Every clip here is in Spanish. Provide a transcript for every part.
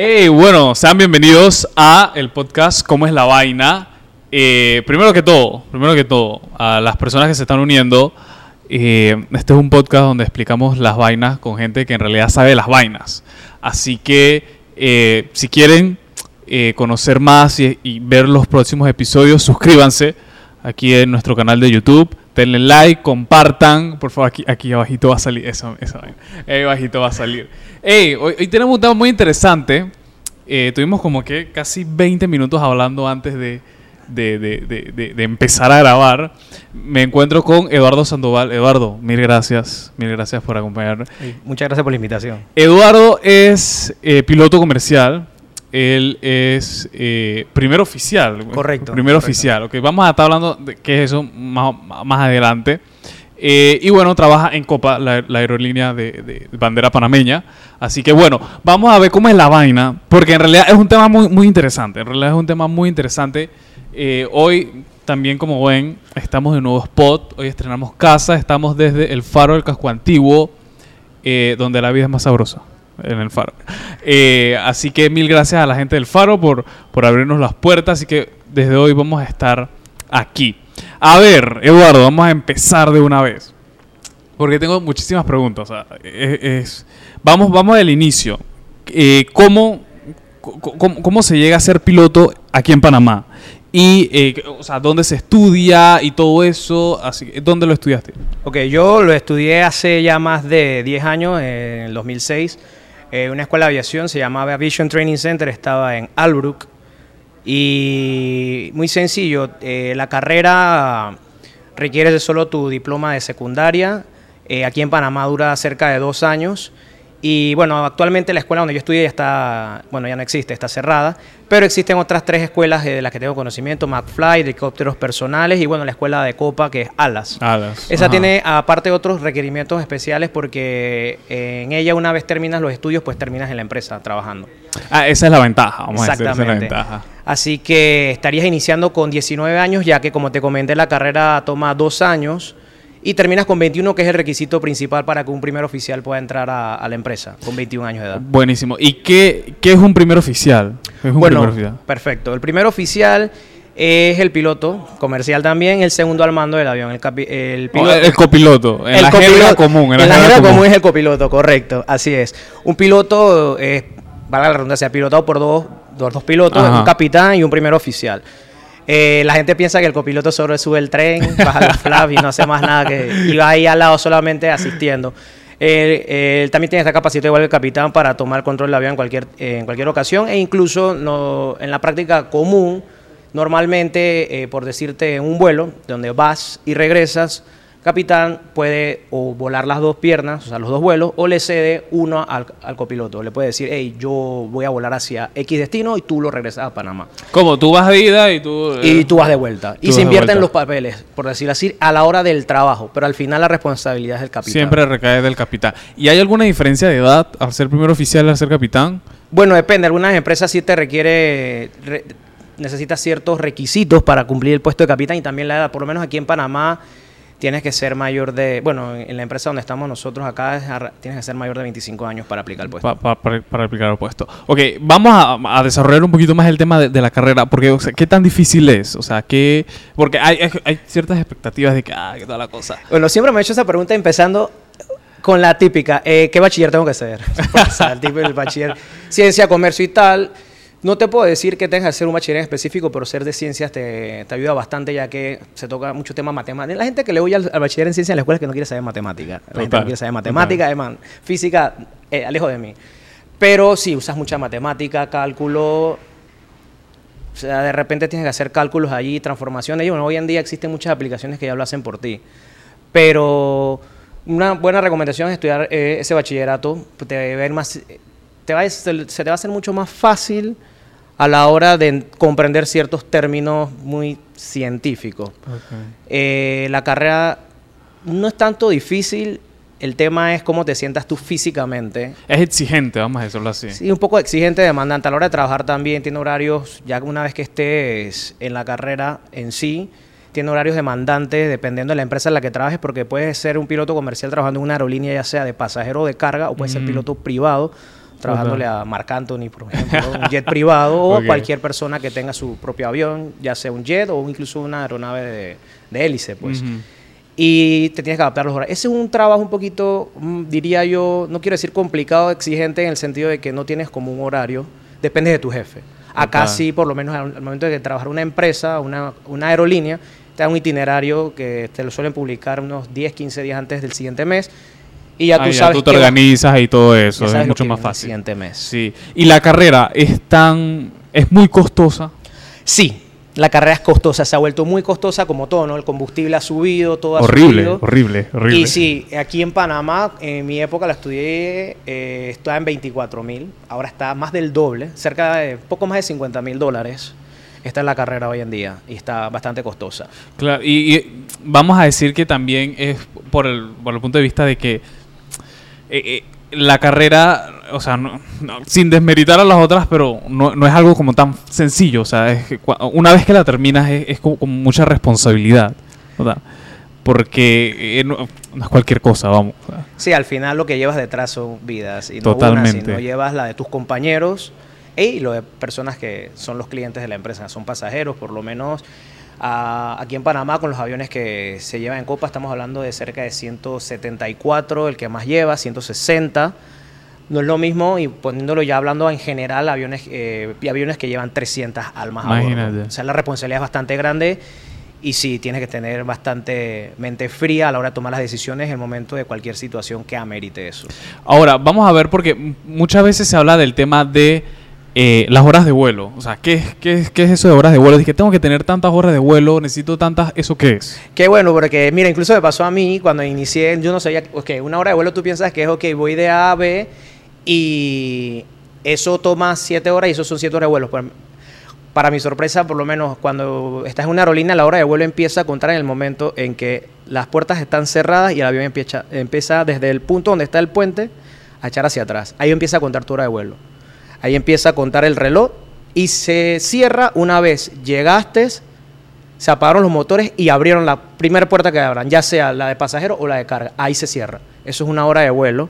Hey, bueno, sean bienvenidos a el podcast ¿Cómo es la vaina? Eh, primero que todo, primero que todo, a las personas que se están uniendo, eh, este es un podcast donde explicamos las vainas con gente que en realidad sabe las vainas. Así que eh, si quieren conocer más y ver los próximos episodios, suscríbanse aquí en nuestro canal de YouTube. Denle like, compartan. Por favor, aquí, aquí abajito va a salir esa vaina. Ahí abajito va a salir. Hey, hoy, hoy tenemos un tema muy interesante. Eh, tuvimos como que casi 20 minutos hablando antes de, de, de- de- de- de empezar a grabar. Me encuentro con Eduardo Sandoval. Eduardo, mil gracias. Mil gracias por acompañarme. Muchas gracias por la invitación. Eduardo es eh, piloto comercial. Él es eh, primer oficial. Correcto, Primer correcto. oficial. Ok, vamos a estar hablando de qué es eso más, más adelante. Eh, y bueno, trabaja en Copa, la, la aerolínea de, de bandera panameña. Así que bueno, vamos a ver cómo es la vaina. Porque en realidad es un tema muy, muy interesante. En realidad es un tema muy interesante. Eh, hoy también, como ven, estamos en nuevo spot. Hoy estrenamos casa. Estamos desde el Faro del Casco Antiguo eh, donde la vida es más sabrosa, en el Faro. Eh, así que mil gracias a la gente del Faro por, por abrirnos las puertas, así que desde hoy vamos a estar aquí. A ver, Eduardo, vamos a empezar de una vez. Porque tengo muchísimas preguntas. vamos, vamos del inicio. Eh, ¿cómo, cómo, cómo se llega a ser piloto aquí en Panamá? Y, eh, o sea, ¿dónde se estudia y todo eso? Así, ¿Dónde lo estudiaste? Ok, yo lo estudié hace ya más de 10 años, en el 2006. En una escuela de aviación, se llamaba Aviation Training Center, estaba en Albrook. Y muy sencillo, eh, la carrera requiere de solo tu diploma de secundaria. Eh, aquí en Panamá dura cerca de dos años. Y bueno, actualmente la escuela donde yo estudié ya está, bueno, ya no existe, está cerrada, pero existen otras tres escuelas de las que tengo conocimiento, McFly, helicópteros personales y bueno, la escuela de Copa que es Alas. Alas. Esa Ajá. tiene aparte otros requerimientos especiales porque en ella una vez terminas los estudios, pues terminas en la empresa trabajando. Ah, esa es la ventaja, vamos a decir, esa es la Exactamente. ventaja. Así que estarías iniciando con 19 años, ya que como te comenté, la carrera toma dos años y terminas con 21, que es el requisito principal para que un primer oficial pueda entrar a, a la empresa, con 21 años de edad. Buenísimo. ¿Y qué, qué es un primer oficial? ¿Qué es un bueno, primer oficial? perfecto. El primer oficial es el piloto comercial también, el segundo al mando del avión. El, capi- el piloto, el, el copiloto. En el la copiloto- común. En la, jerga común es el copiloto, correcto. Así es. Un piloto es, valga la redundancia, pilotado por dos, dos, dos pilotos, Ajá. un capitán y un primer oficial. Eh, la gente piensa que el copiloto solo sube el tren, baja los flaps y no hace más nada que va ahí al lado solamente asistiendo. Él, también tiene esta capacidad igual el capitán para tomar control del avión en cualquier, en cualquier ocasión e incluso no, en la práctica común, normalmente, eh, por decirte, en un vuelo donde vas y regresas, capitán puede o volar las dos piernas, o sea, los dos vuelos, o le cede uno al, al copiloto. Le puede decir, hey, yo voy a volar hacia X destino y tú lo regresas a Panamá. Como tú vas de ida y tú. eh, Y tú vas de vuelta. Y se invierten los papeles, por decirlo así, a la hora del trabajo. Pero al final la responsabilidad es del capitán. Siempre recae del capitán. ¿Y hay alguna diferencia de edad al ser primer oficial y al ser capitán? Bueno, depende. Algunas empresas sí te requiere, re- necesitas ciertos requisitos para cumplir el puesto de capitán y también la edad. Por lo menos aquí en Panamá tienes que ser mayor de, bueno, en la empresa donde estamos nosotros acá tienes que ser mayor de 25 años para aplicar el puesto. Pa- pa- para, para aplicar el puesto. Ok, vamos a, a desarrollar un poquito más el tema de, de la carrera, porque, o sea, ¿qué tan difícil es? O sea, ¿qué...? Porque hay, hay, hay ciertas expectativas de que, ah, qué tal la cosa. Bueno, siempre me he hecho esa pregunta empezando con la típica, eh, ¿qué bachiller tengo que ser? o sea, el tipo del bachiller, ciencia, comercio y tal. No te puedo decir que tengas que hacer un bachiller en específico, pero ser de ciencias te, te ayuda bastante ya que se toca mucho tema matemática. La gente que le oye al, al bachiller en ciencias en la escuela es que no quiere saber matemática. La gente Total, no quiere saber matemática, además, física, eh, alejo de mí. Pero sí, usas mucha matemática, cálculo, o sea, de repente tienes que hacer cálculos allí, transformaciones. Y bueno, hoy en día existen muchas aplicaciones que ya lo hacen por ti. Pero una buena recomendación es estudiar eh, ese bachillerato. Te va a ver más, te va a- se se te va a hacer mucho más fácil a la hora de comprender ciertos términos muy científicos. Eh, la carrera no es tanto difícil, el tema es cómo te sientas tú físicamente. Es exigente, vamos a decirlo así. Sí, un poco exigente, demandante. A la hora de trabajar también tiene horarios, ya una vez que estés en la carrera en sí, tiene horarios demandantes dependiendo de la empresa en la que trabajes, porque puedes ser un piloto comercial trabajando en una aerolínea, ya sea de pasajero o de carga, o puedes ser piloto privado, trabajándole a Marc Anthony, por ejemplo, un jet privado o cualquier persona que tenga su propio avión, ya sea un jet o incluso una aeronave de, de hélice, pues. Y te tienes que adaptar a los horarios. Ese es un trabajo un poquito, mm, diría yo, no quiero decir complicado, exigente en el sentido de que no tienes como un horario, depende de tu jefe. Acá sí, por lo menos al momento de trabajar una empresa, una, una aerolínea, te da un itinerario que te lo suelen publicar unos 10, 15 días antes del siguiente mes. Y ya tú sabes. Tú te organizas y todo eso, es mucho más fácil. El siguiente mes. Sí. ¿Y la carrera es tan. es muy costosa? Sí, la carrera es costosa, se ha vuelto muy costosa como todo, ¿no? El combustible ha subido, todo ha subido. Horrible, horrible. Y sí, aquí en Panamá, en mi época la estudié, eh, estaba en 24 mil, ahora está más del doble, cerca de poco más de 50 mil dólares. Esta es la carrera hoy en día y está bastante costosa. Claro, y, vamos a decir que también es por el, por el punto de vista de que eh, eh, la carrera, o sea, sin desmeritar a las otras, pero no, es algo como tan sencillo. O sea, es una vez que la terminas es, con, mucha responsabilidad. ¿verdad? Porque eh, no, es cualquier cosa, vamos. Sí, al final lo que llevas detrás son vidas. Y no Totalmente. sino llevas la de tus compañeros y lo de personas que son los clientes de la empresa, son pasajeros, por lo menos aquí en Panamá, con los aviones que se llevan en Copa, estamos hablando de cerca de 174, el que más lleva, 160. No es lo mismo, y poniéndolo ya hablando en general, aviones, eh, aviones que llevan 300 almas Imagínate. a O sea, la responsabilidad es bastante grande y sí, tienes que tener bastante mente fría a la hora de tomar las decisiones en el momento de cualquier situación que amerite eso. Ahora, vamos a ver, porque muchas veces se habla del tema de eh, las horas de vuelo. O sea, ¿qué, qué, qué es eso de horas de vuelo? Dije, tengo que tener tantas horas de vuelo, necesito tantas, ¿eso qué es? Qué bueno, porque mira, incluso me pasó a mí cuando inicié, yo no sabía, ok, una hora de vuelo tú piensas que es, ok, voy de A a B y eso toma siete horas y eso son siete horas de vuelo. Pues, para mi sorpresa, por lo menos cuando estás en una aerolínea, la hora de vuelo empieza a contar en el momento en que las puertas están cerradas y el avión empieza, empieza desde el punto donde está el puente a echar hacia atrás. Ahí empieza a contar tu hora de vuelo. Ahí empieza a contar el reloj y se cierra una vez llegaste, se apagaron los motores y abrieron la primera puerta que abran, ya sea la de pasajero o la de carga. Ahí se cierra. Eso es una hora de vuelo,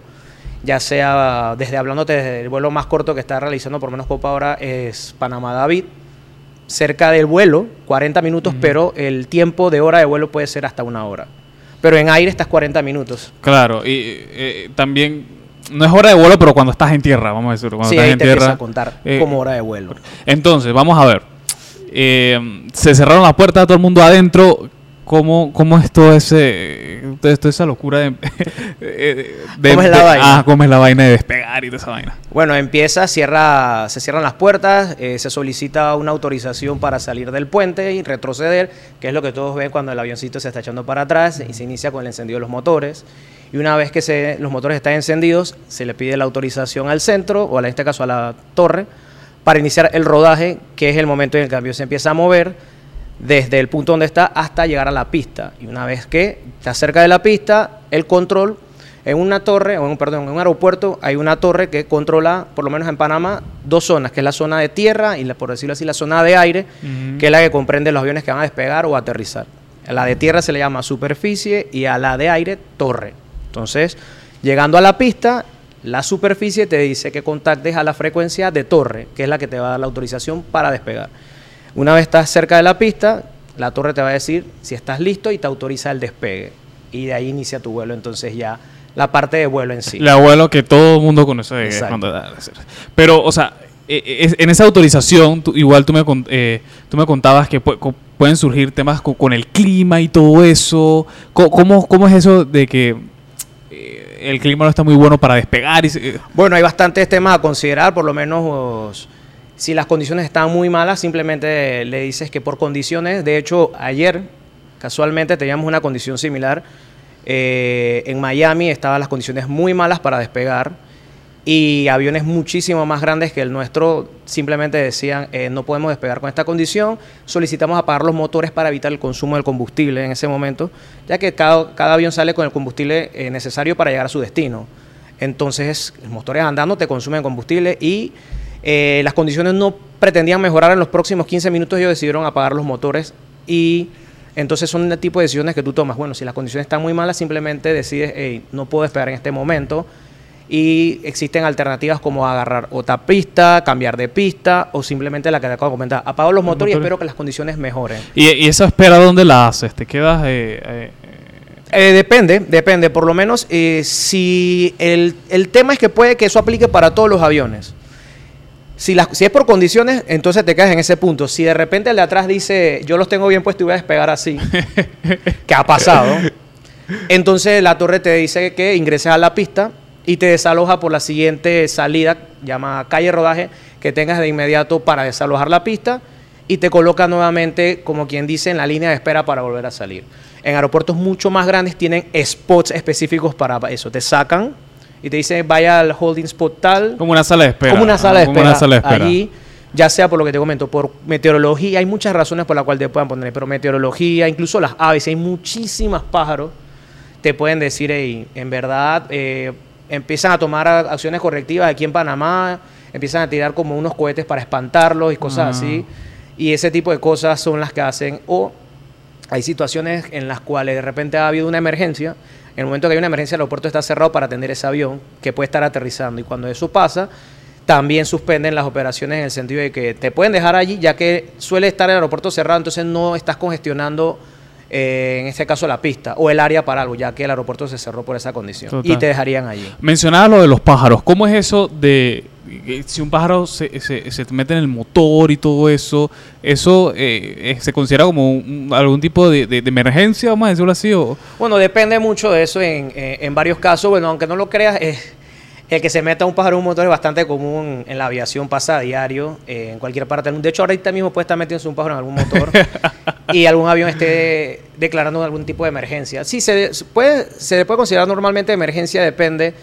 ya sea desde hablándote desde el vuelo más corto que está realizando por menos Copa ahora es Panamá David. Cerca del vuelo, 40 minutos, pero el tiempo de hora de vuelo puede ser hasta una hora. Pero en aire estás 40 minutos. Claro, y eh, también no es hora de vuelo, pero cuando estás en tierra, vamos a decir. Cuando sí, estás ahí en te tierra. a contar eh, como hora de vuelo. Entonces, vamos a ver. Eh, se cerraron las puertas, todo el mundo adentro. ¿Cómo, cómo es todo ese, toda esa locura de, de, ¿Cómo es la vaina? Ah, cómo es la vaina de despegar y toda esa vaina. Bueno, empieza, cierra, se cierran las puertas, eh, se solicita una autorización para salir del puente y retroceder, que es lo que todos ven cuando el avioncito se está echando para atrás y se inicia con el encendido de los motores y una vez que se, los motores están encendidos, se le pide la autorización al centro, o en este caso a la torre, para iniciar el rodaje, que es el momento en el que el avión se empieza a mover desde el punto donde está hasta llegar a la pista. Y una vez que está cerca de la pista, el control en una torre, o en, perdón, en un aeropuerto hay una torre que controla, por lo menos en Panamá, dos zonas, que es la zona de tierra y, la, por decirlo así, la zona de aire, que es la que comprende los aviones que van a despegar o aterrizar. A la de tierra se le llama superficie y a la de aire torre. Entonces, llegando a la pista, la superficie te dice que contactes a la frecuencia de torre, que es la que te va a dar la autorización para despegar. Una vez estás cerca de la pista, la torre te va a decir si estás listo y te autoriza el despegue. Y de ahí inicia tu vuelo, entonces ya la parte de vuelo en sí. La vuelo que todo el mundo conoce. Pero, o sea, e, e, en esa autorización, igual tú me, eh, tú me contabas que pueden surgir temas con, el clima y todo eso. ¿Cómo, ¿Cómo, es eso de que el clima no está muy bueno para despegar. Y Bueno, hay bastantes temas a considerar, por lo menos si las condiciones están muy malas, simplemente le dices que por condiciones, de hecho ayer casualmente teníamos una condición similar, eh, en Miami estaban las condiciones muy malas para despegar y aviones muchísimo más grandes que el nuestro. Simplemente decían eh, no podemos despegar con esta condición, solicitamos apagar los motores para evitar el consumo del combustible en ese momento, ya que cada, avión sale con el combustible eh, necesario para llegar a su destino. Entonces, los motores andando te consumen combustible y eh, las condiciones no pretendían mejorar en los próximos 15 minutos, ellos decidieron apagar los motores y entonces son el tipo de decisiones que tú tomas. Bueno, si las condiciones están muy malas, simplemente decides, hey, no puedo despegar en este momento y existen alternativas como agarrar otra pista, cambiar de pista o simplemente la que te acabo de comentar. Apago los motores y espero que las condiciones mejoren. ¿Y, y esa espera dónde la haces? ¿Te quedas eh, eh, Eh, depende, depende. Por lo menos, eh, si el, el tema es que puede que eso aplique para todos los aviones. Si, las, si es por condiciones, entonces te quedas en ese punto. Si de repente el de atrás dice, yo los tengo bien puestos y voy a despegar así, que ha pasado, entonces la torre te dice que ingreses a la pista y te desaloja por la siguiente salida, llama calle rodaje, que tengas de inmediato para desalojar la pista y te coloca nuevamente, como quien dice, en la línea de espera para volver a salir. En aeropuertos mucho más grandes tienen spots específicos para eso. Te sacan y te dicen, vaya al holding spot tal, como una sala de espera? como una sala de Como espera. una sala de espera. Allí, ya sea por lo que te comento, por meteorología, hay muchas razones por las cuales te puedan poner, pero meteorología, incluso las aves, hay muchísimas pájaros, te pueden decir, "Ey, en verdad, eh, empiezan a tomar acciones correctivas aquí en Panamá, empiezan a tirar como unos cohetes para espantarlos y cosas Ah. así, y ese tipo de cosas son las que hacen, o hay situaciones en las cuales de repente ha habido una emergencia. En el momento que hay una emergencia, el aeropuerto está cerrado para atender ese avión que puede estar aterrizando. Y cuando eso pasa, también suspenden las operaciones en el sentido de que te pueden dejar allí, ya que suele estar el aeropuerto cerrado, entonces no estás congestionando, eh, en este caso, la pista o el área para algo, ya que el aeropuerto se cerró por esa condición. Total. Y te dejarían allí. Mencionaba lo de los pájaros. ¿Cómo es eso de eh, si un pájaro se, se, se mete en el motor y todo eso? ¿Eso eh, eh, se considera como un- algún tipo de, de- de emergencia, vamos a decirlo así? O, Bueno, depende mucho de eso en, en- en varios casos. Bueno, aunque no lo creas, el que se meta un pájaro en un motor es bastante común en la aviación, pasa a diario, eh, en cualquier parte del mundo. De hecho, ahorita mismo puede estar metiéndose un pájaro en algún motor y algún avión esté declarando algún tipo de emergencia. Sí, se, puede, se puede considerar normalmente emergencia, depende,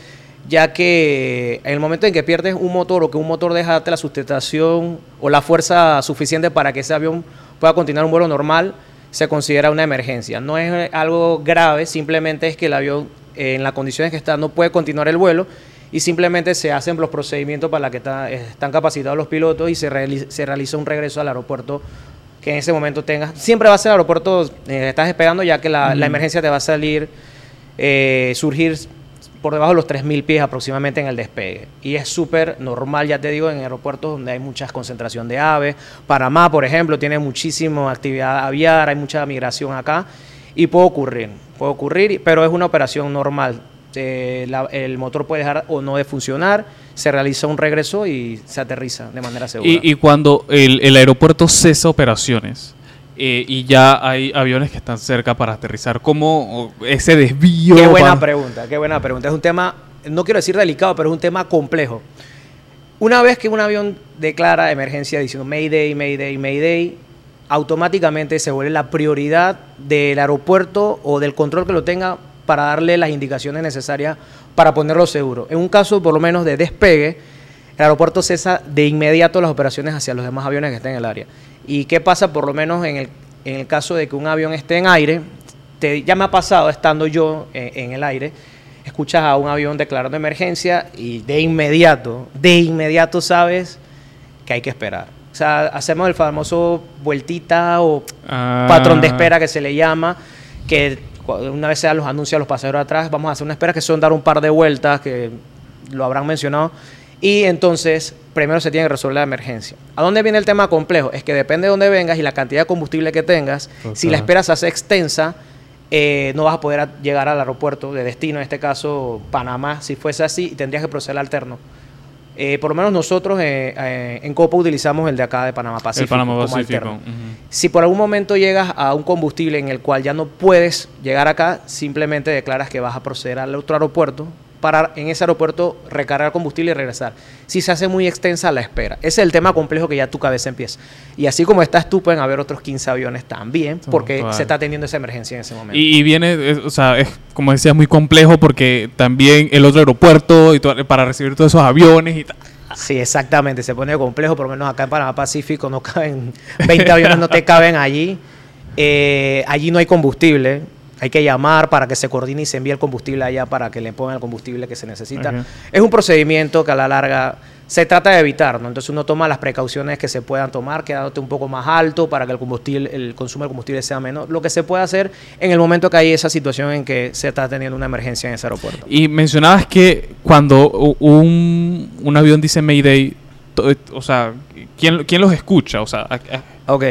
ya que en el momento en que pierdes un motor o que un motor deja la sustentación o la fuerza suficiente para que ese avión pueda continuar un vuelo normal, se considera una emergencia. No es algo grave, simplemente es que el avión en las condiciones que está no puede continuar el vuelo y simplemente se hacen los procedimientos para que está- están capacitados los pilotos y se, se realiza un regreso al aeropuerto que en ese momento tengas. Siempre va a ser el aeropuerto, eh, estás despegando ya que la, la emergencia te va a salir, eh, surgir por debajo de los 3.000 pies aproximadamente en el despegue. Y es súper normal, ya te digo, en aeropuertos donde hay mucha concentración de aves. Panamá, por ejemplo, tiene muchísima actividad aviar, hay mucha migración acá. Y puede ocurrir, puede ocurrir, pero es una operación normal. Eh, la- el motor puede dejar o no de funcionar, se realiza un regreso y se aterriza de manera segura. y, y cuando el, el aeropuerto cesa operaciones eh, y ya hay aviones que están cerca para aterrizar, ¿cómo ese desvío? Qué buena pregunta, qué buena pregunta. Es un tema, no quiero decir delicado, pero es un tema complejo. Una vez que un avión declara emergencia diciendo Mayday, Mayday, Mayday, automáticamente se vuelve la prioridad del aeropuerto o del control que lo tenga para darle las indicaciones necesarias para ponerlo seguro. En un caso, por lo menos, de despegue, el aeropuerto cesa de inmediato las operaciones hacia los demás aviones que estén en el área. ¿Y qué pasa, por lo menos, en el, en el caso de que un avión esté en aire? Te- ya me ha pasado estando yo en, en el aire, escuchas a un avión declarando emergencia y de inmediato, de inmediato sabes que hay que esperar. O sea, hacemos el famoso vueltita o Ah. patrón de espera que se le llama, que una vez se dan los anuncios a los pasajeros atrás, vamos a hacer una espera que son dar un par de vueltas, que lo habrán mencionado, y entonces primero se tiene que resolver la emergencia. ¿A dónde viene el tema complejo? Es que depende de dónde vengas y la cantidad de combustible que tengas, si la espera se hace extensa, eh, no vas a poder llegar al aeropuerto de destino, en este caso Panamá, si fuese así, y tendrías que proceder al alterno. Eh, por lo menos nosotros eh, eh, en Copa utilizamos el de acá de Panamá Pacífico. el Panamá como Pacífico. ujú. Si por algún momento llegas a un combustible en el cual ya no puedes llegar acá, simplemente declaras que vas a proceder al otro aeropuerto para en ese aeropuerto recargar combustible y regresar. Si se hace muy extensa la espera. Ese es el tema complejo que ya tu cabeza empieza. Y así como estás tú, pueden haber otros 15 aviones también, porque Total. se está teniendo esa emergencia en ese momento. Y, y viene, o sea, es como decías, muy complejo porque también el otro aeropuerto y para recibir todos esos aviones y tal. Sí, exactamente, se pone complejo, por lo menos acá en Panamá Pacífico no caben, 20 aviones no te caben allí, Eh, allí no hay combustible, hay que llamar para que se coordine y se envíe el combustible allá para que le pongan el combustible que se necesita. Es un procedimiento que a la larga se trata de evitar, ¿no? Entonces uno toma las precauciones que se puedan tomar, quedándote un poco más alto para que el combustible, el consumo de combustible sea menor. Lo que se puede hacer en el momento que hay esa situación en que se está teniendo una emergencia en ese aeropuerto. Y mencionabas que cuando un, un avión dice Mayday, o sea, ¿quién, quién los escucha? O sea, a- a- Ok.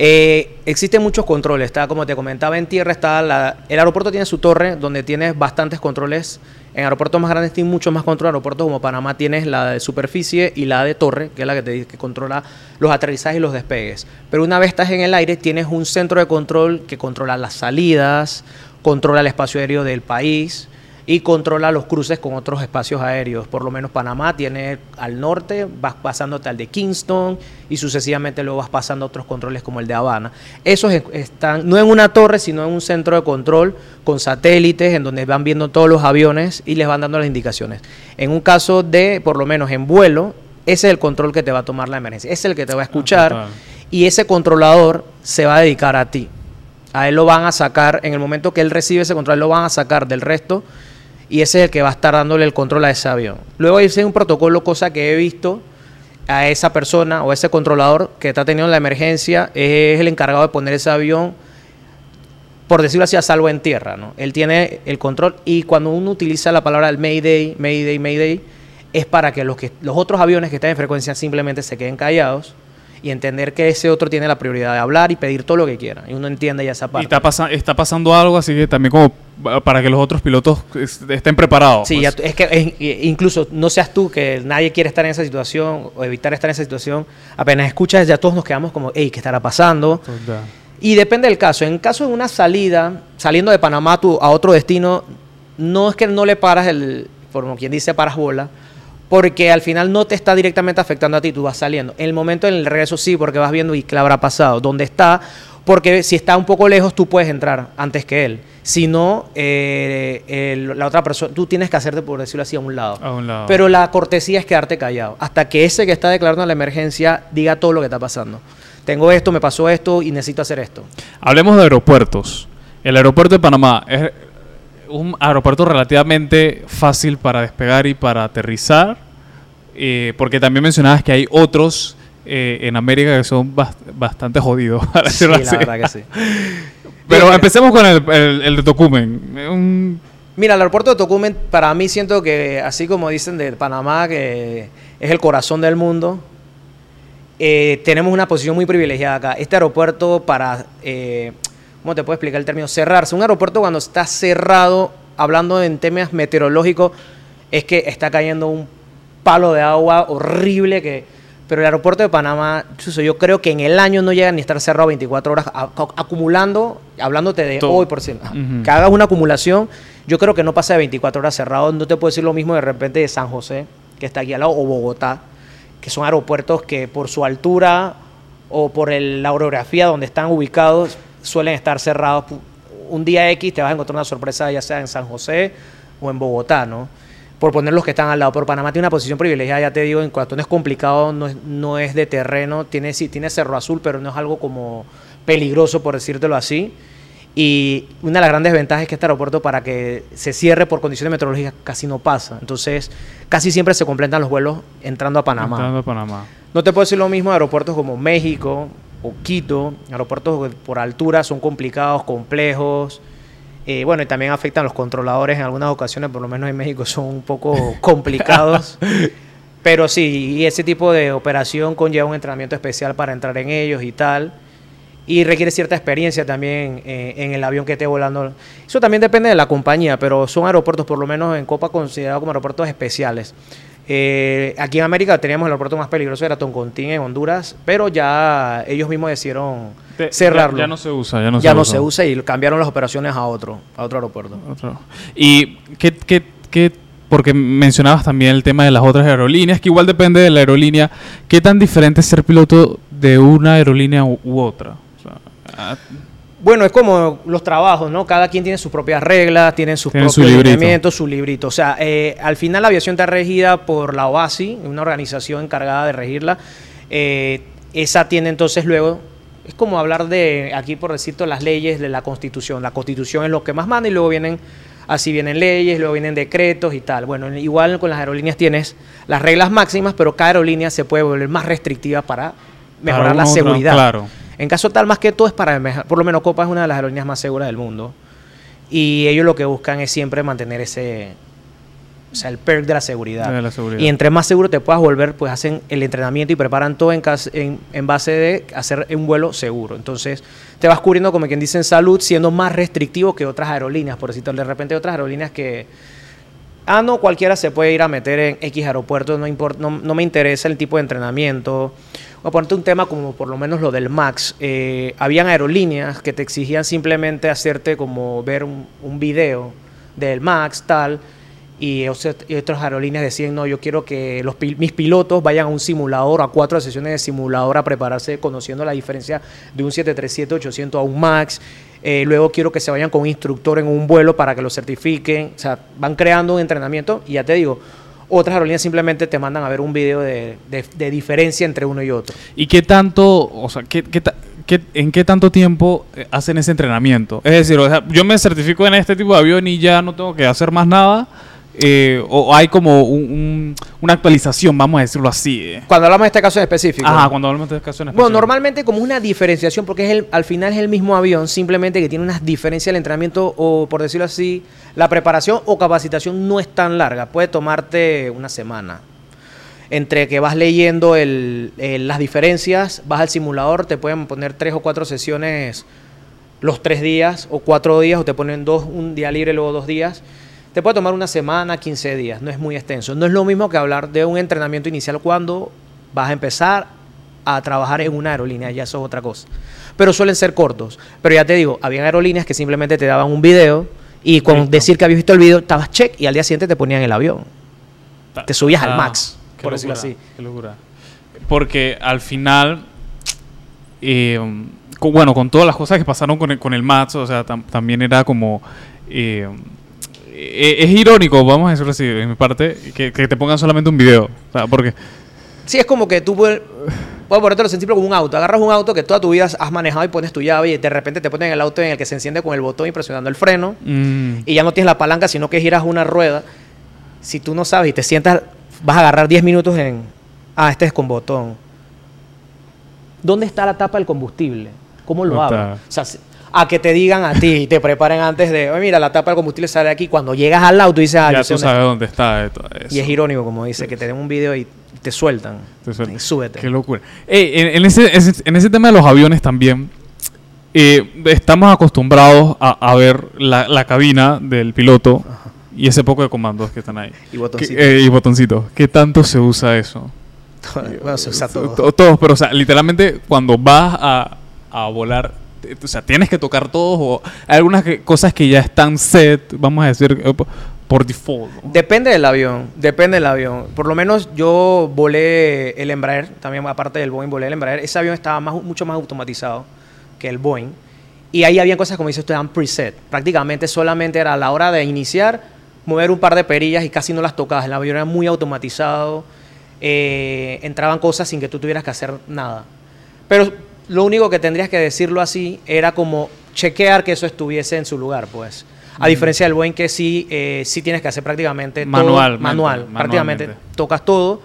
Eh, existen muchos controles. Está, como te comentaba, en tierra está el aeropuerto tiene su torre donde tienes bastantes controles. En aeropuertos más grandes tienes mucho más control. En aeropuertos como Panamá tienes la de superficie y la de torre, que es la que te que controla los aterrizajes y los despegues. Pero una vez estás en el aire, tienes un centro de control que controla las salidas, controla el espacio aéreo del país y controla los cruces con otros espacios aéreos. Por lo menos Panamá tiene al norte, vas pasándote al de Kingston y sucesivamente luego vas pasando otros controles como el de Habana. Esos es- están no en una torre, sino en un centro de control con satélites en donde van viendo todos los aviones y les van dando las indicaciones. En un caso de, por lo menos en vuelo, ese es el control que te va a tomar la emergencia. Ese es el que te va a escuchar total. y ese controlador se va a dedicar a ti. A él lo van a sacar, en el momento que él recibe ese control, lo van a sacar del resto y ese es el que va a estar dándole el control a ese avión. Luego es un protocolo, cosa que he visto a esa persona o ese controlador que está teniendo la emergencia, es el encargado de poner ese avión, por decirlo así, a salvo en tierra. ¿no? Él tiene el control y cuando uno utiliza la palabra el Mayday, Mayday, Mayday, es para que los otros aviones que están en frecuencia simplemente se queden callados y entender que ese otro tiene la prioridad de hablar y pedir todo lo que quiera. Y uno entiende ya esa y parte. está, pasa- está pasando algo, así que también como pa- para que los otros pilotos es- estén preparados. Sí, pues. es que es- incluso no seas tú que nadie quiere estar en esa situación o evitar estar en esa situación, apenas escuchas ya todos nos quedamos como, hey, ¿qué estará pasando? Total. Y depende del caso. En caso de una salida, saliendo de Panamá tú a otro destino, no es que no le paras el, como quien dice, paras bola, porque al final no te está directamente afectando a ti, tú vas saliendo. En el momento del regreso sí, porque vas viendo y qué habrá pasado, dónde está, porque si está un poco lejos tú puedes entrar antes que él. Si no, eh, el- la otra persona, tú tienes que hacerte, por decirlo así, a un lado. A un lado. Pero la cortesía es quedarte callado, hasta que ese que está declarando la emergencia diga todo lo que está pasando. Tengo esto, me pasó esto y necesito hacer esto. Hablemos de aeropuertos. El aeropuerto de Panamá es un aeropuerto relativamente fácil para despegar y para aterrizar, eh, porque también mencionabas que hay otros eh, en América que son bast- bastante jodidos, para Sí, la verdad que sí. Pero Mira, empecemos con el, el- el de Tocumen. Un- Mira, el aeropuerto de Tocumen, para mí siento que, así como dicen de Panamá, que es el corazón del mundo, eh, tenemos una posición muy privilegiada acá. Este aeropuerto para, eh, ¿cómo te puedo explicar el término? Cerrarse. Un aeropuerto cuando está cerrado, hablando en temas meteorológicos, es que está cayendo un palo de agua horrible que... Pero el aeropuerto de Panamá, yo creo que en el año no llega ni a estar cerrado 24 horas, acumulando, hablándote de Todo. hoy por si Ujú. que hagas una acumulación, yo creo que no pasa de 24 horas cerrado. No te puedo decir lo mismo de repente de San José, que está aquí al lado, o Bogotá, que son aeropuertos que por su altura o por el- la orografía donde están ubicados suelen estar cerrados. Un día X te vas a encontrar una sorpresa, ya sea en San José o en Bogotá, ¿no? Por poner los que están al lado. Pero Panamá tiene una posición privilegiada, ya te digo, en cuanto no es complicado, no es, no es de terreno, tiene, sí, tiene Cerro Azul, pero no es algo como peligroso, por decírtelo así. Y una de las grandes ventajas es que este aeropuerto para que se cierre por condiciones meteorológicas casi no pasa. Entonces, casi siempre se completan los vuelos entrando a Panamá. entrando a Panamá. No te puedo decir lo mismo de aeropuertos como México o Quito. Aeropuertos por altura son complicados, complejos. Eh, bueno, y también afectan los controladores en algunas ocasiones, por lo menos en México son un poco complicados. Pero sí, y ese tipo de operación conlleva un entrenamiento especial para entrar en ellos y tal. Y requiere cierta experiencia también eh, en el avión que esté volando. Eso también depende de la compañía, pero son aeropuertos, por lo menos en Copa, considerados como aeropuertos especiales. Eh, aquí en América teníamos el aeropuerto más peligroso, era Toncontín en Honduras, pero ya ellos mismos decidieron Te- cerrarlo. Ya, ya no se usa, ya no Ya se no usa. se usa y cambiaron las operaciones a otro, a otro aeropuerto. Otro. Y qué, qué, qué- porque mencionabas también el tema de las otras aerolíneas, que igual depende de la aerolínea, ¿qué tan diferente es ser piloto de una aerolínea u, u otra? O sea, ah, Bueno, es como los trabajos, ¿no? Cada quien tiene sus propias reglas, tienen sus Tienen su propios lineamientos, su librito. O sea, eh, al final la aviación está regida por la OASI, una organización encargada de regirla. Eh, esa tiene entonces luego es como hablar de, aquí por decirte, las leyes de la constitución. La constitución es lo que más manda y luego vienen, así vienen leyes, luego vienen decretos y tal. Bueno, igual con las aerolíneas tienes las reglas máximas, pero cada aerolínea se puede volver más restrictiva para mejorar la seguridad. claro. En caso tal, más que todo es para, por lo menos Copa es una de las aerolíneas más seguras del mundo. Y ellos lo que buscan es siempre mantener ese, o sea, el perk de la seguridad. De la seguridad. Y entre más seguro te puedas volver, pues hacen el entrenamiento y preparan todo en, cas- en, en base de hacer un vuelo seguro. Entonces, te vas cubriendo, como quien dice, en salud, siendo más restrictivo que otras aerolíneas. Por decirlo, de repente otras aerolíneas que... Ah, no, cualquiera se puede ir a meter en X aeropuerto, no, import- no, no me interesa el tipo de entrenamiento. Voy a ponerte un tema como por lo menos lo del MAX. Eh, habían aerolíneas que te exigían simplemente hacerte como ver un, video del MAX, tal, y, ot- y otras aerolíneas decían, no, yo quiero que mis pilotos vayan a un simulador, a cuatro sesiones de simulador a prepararse conociendo la diferencia de un 737-800 a un MAX. Eh, luego quiero que se vayan con un instructor en un vuelo para que lo certifiquen. O sea, van creando un entrenamiento y ya te digo, otras aerolíneas simplemente te mandan a ver un video de, de- diferencia entre uno y otro. ¿Y qué tanto, o sea, qué, qué en qué tanto tiempo eh, hacen ese entrenamiento? Es decir, yo me certifico en este tipo de avión y ya no tengo que hacer más nada. Eh, o hay como un- un- una actualización, vamos a decirlo así. eh. Cuando hablamos de este caso en específico. Ajá, cuando hablamos de este caso en Bueno, específico. normalmente como una diferenciación, porque es el, al final es el mismo avión, simplemente que tiene unas diferencias del entrenamiento o, por decirlo así, la preparación o capacitación no es tan larga. Puede tomarte una semana. Entre que vas leyendo el- el- las diferencias, vas al simulador, te pueden poner tres o cuatro sesiones los tres días o cuatro días, o te ponen dos, un día libre, luego dos días. Te puede tomar una semana, 15 días, no es muy extenso. No es lo mismo que hablar de un entrenamiento inicial cuando vas a empezar a trabajar en una aerolínea, ya eso es otra cosa. Pero suelen ser cortos. Pero ya te digo, había aerolíneas que simplemente te daban un video y con Listo. decir que habías visto el video, estabas check y al día siguiente te ponían el avión. te subías al Ah, max, qué por decirlo locura, así. Qué locura. Porque al final, eh, con- bueno, con todas las cosas que pasaron con el, con el Max, o sea, tam- también era como... eh, es irónico, vamos a decirlo así, de mi parte, que, que te pongan solamente un video. O sea, porque... Sí, es como que tú puedes. Voy a ponerte lo sencillo como un auto. Agarras un auto que toda tu vida has manejado y pones tu llave y de repente te ponen el auto en el que se enciende con el botón y presionando el freno mm, y ya no tienes la palanca, sino que giras una rueda. Si tú no sabes y te sientas, vas a agarrar 10 minutos en. Ah, este es con botón. ¿Dónde está la tapa del combustible? ¿Cómo lo No abro? está. O sea, a que te digan a ti y te preparen antes de, "Oye, mira, la tapa del combustible sale aquí. Cuando llegas al auto y dices, ah, ya tú sabes dónde está eso. y es irónico, como dice, que te den un video y te sueltan. Te sueltan. Y súbete. Qué locura. En, en ese, en ese tema de los aviones también, eh, estamos acostumbrados a, a ver la, la cabina del piloto y ese poco de comandos que están ahí. Y ¿Qué- botoncitos. eh, y botoncitos. ¿Qué tanto se usa eso? bueno, se usa todo. To- Todos, pero o sea, literalmente cuando vas a, a volar, o sea, tienes que tocar todos o hay algunas que- cosas que ya están set, vamos a decir, eh, por, default. ¿no? Depende del avión, depende del avión. Por lo menos yo volé el Embraer, también aparte del Boeing volé el Embraer. Ese avión estaba más, mucho más automatizado que el Boeing. Y ahí había cosas, como dice usted, eran preset. Prácticamente solamente era a la hora de iniciar, mover un par de perillas y casi no las tocabas. El avión era muy automatizado. eh, entraban cosas sin que tú tuvieras que hacer nada. Pero lo único que tendrías que decirlo así era como chequear que eso estuviese en su lugar, pues. A diferencia del Boeing que sí, eh, sí tienes que hacer prácticamente todo Manualmente, manual. Prácticamente tocas todo.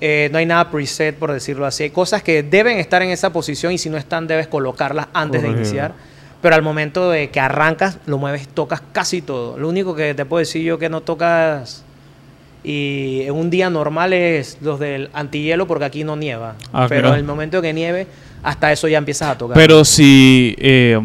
Eh, no hay nada preset, por decirlo así. Hay cosas que deben estar en esa posición y si no están, debes colocarlas antes de iniciar. Pero al momento de que arrancas, lo mueves, tocas casi todo. Lo único que te puedo decir yo que no tocas y en un día normal es los del antihielo porque aquí no nieva. Ah, Pero claro. en el momento que nieve, hasta eso ya empiezas a tocar. Pero si, eh,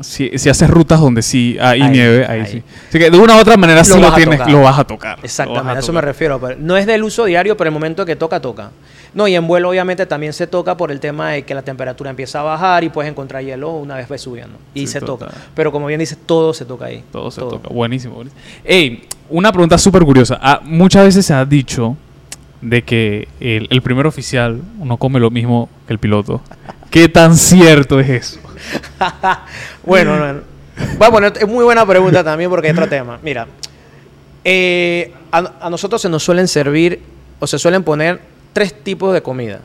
si, si haces rutas donde sí hay Ahí, nieve, ahí, ahí. sí. Así que de una u otra manera Lo sí lo tienes, tocar. lo vas a tocar. Exactamente, a a eso me refiero. no es del uso diario, pero el momento que toca, toca. No, y en vuelo obviamente también se toca por el tema de que la temperatura empieza a bajar y puedes encontrar hielo una vez ves subiendo. Y Sí, se toca. Pero como bien dices, todo se toca ahí. Todo se toca. Buenísimo, buenísimo. Ey, una pregunta súper curiosa. Ah, muchas veces se ha dicho de que el, el primer oficial no come lo mismo que el piloto. ¿Qué tan cierto es eso? Bueno, bueno. Voy a poner, es muy buena pregunta también porque hay otro tema. Mira, eh, a, a nosotros se nos suelen servir o se suelen poner tres tipos de comida.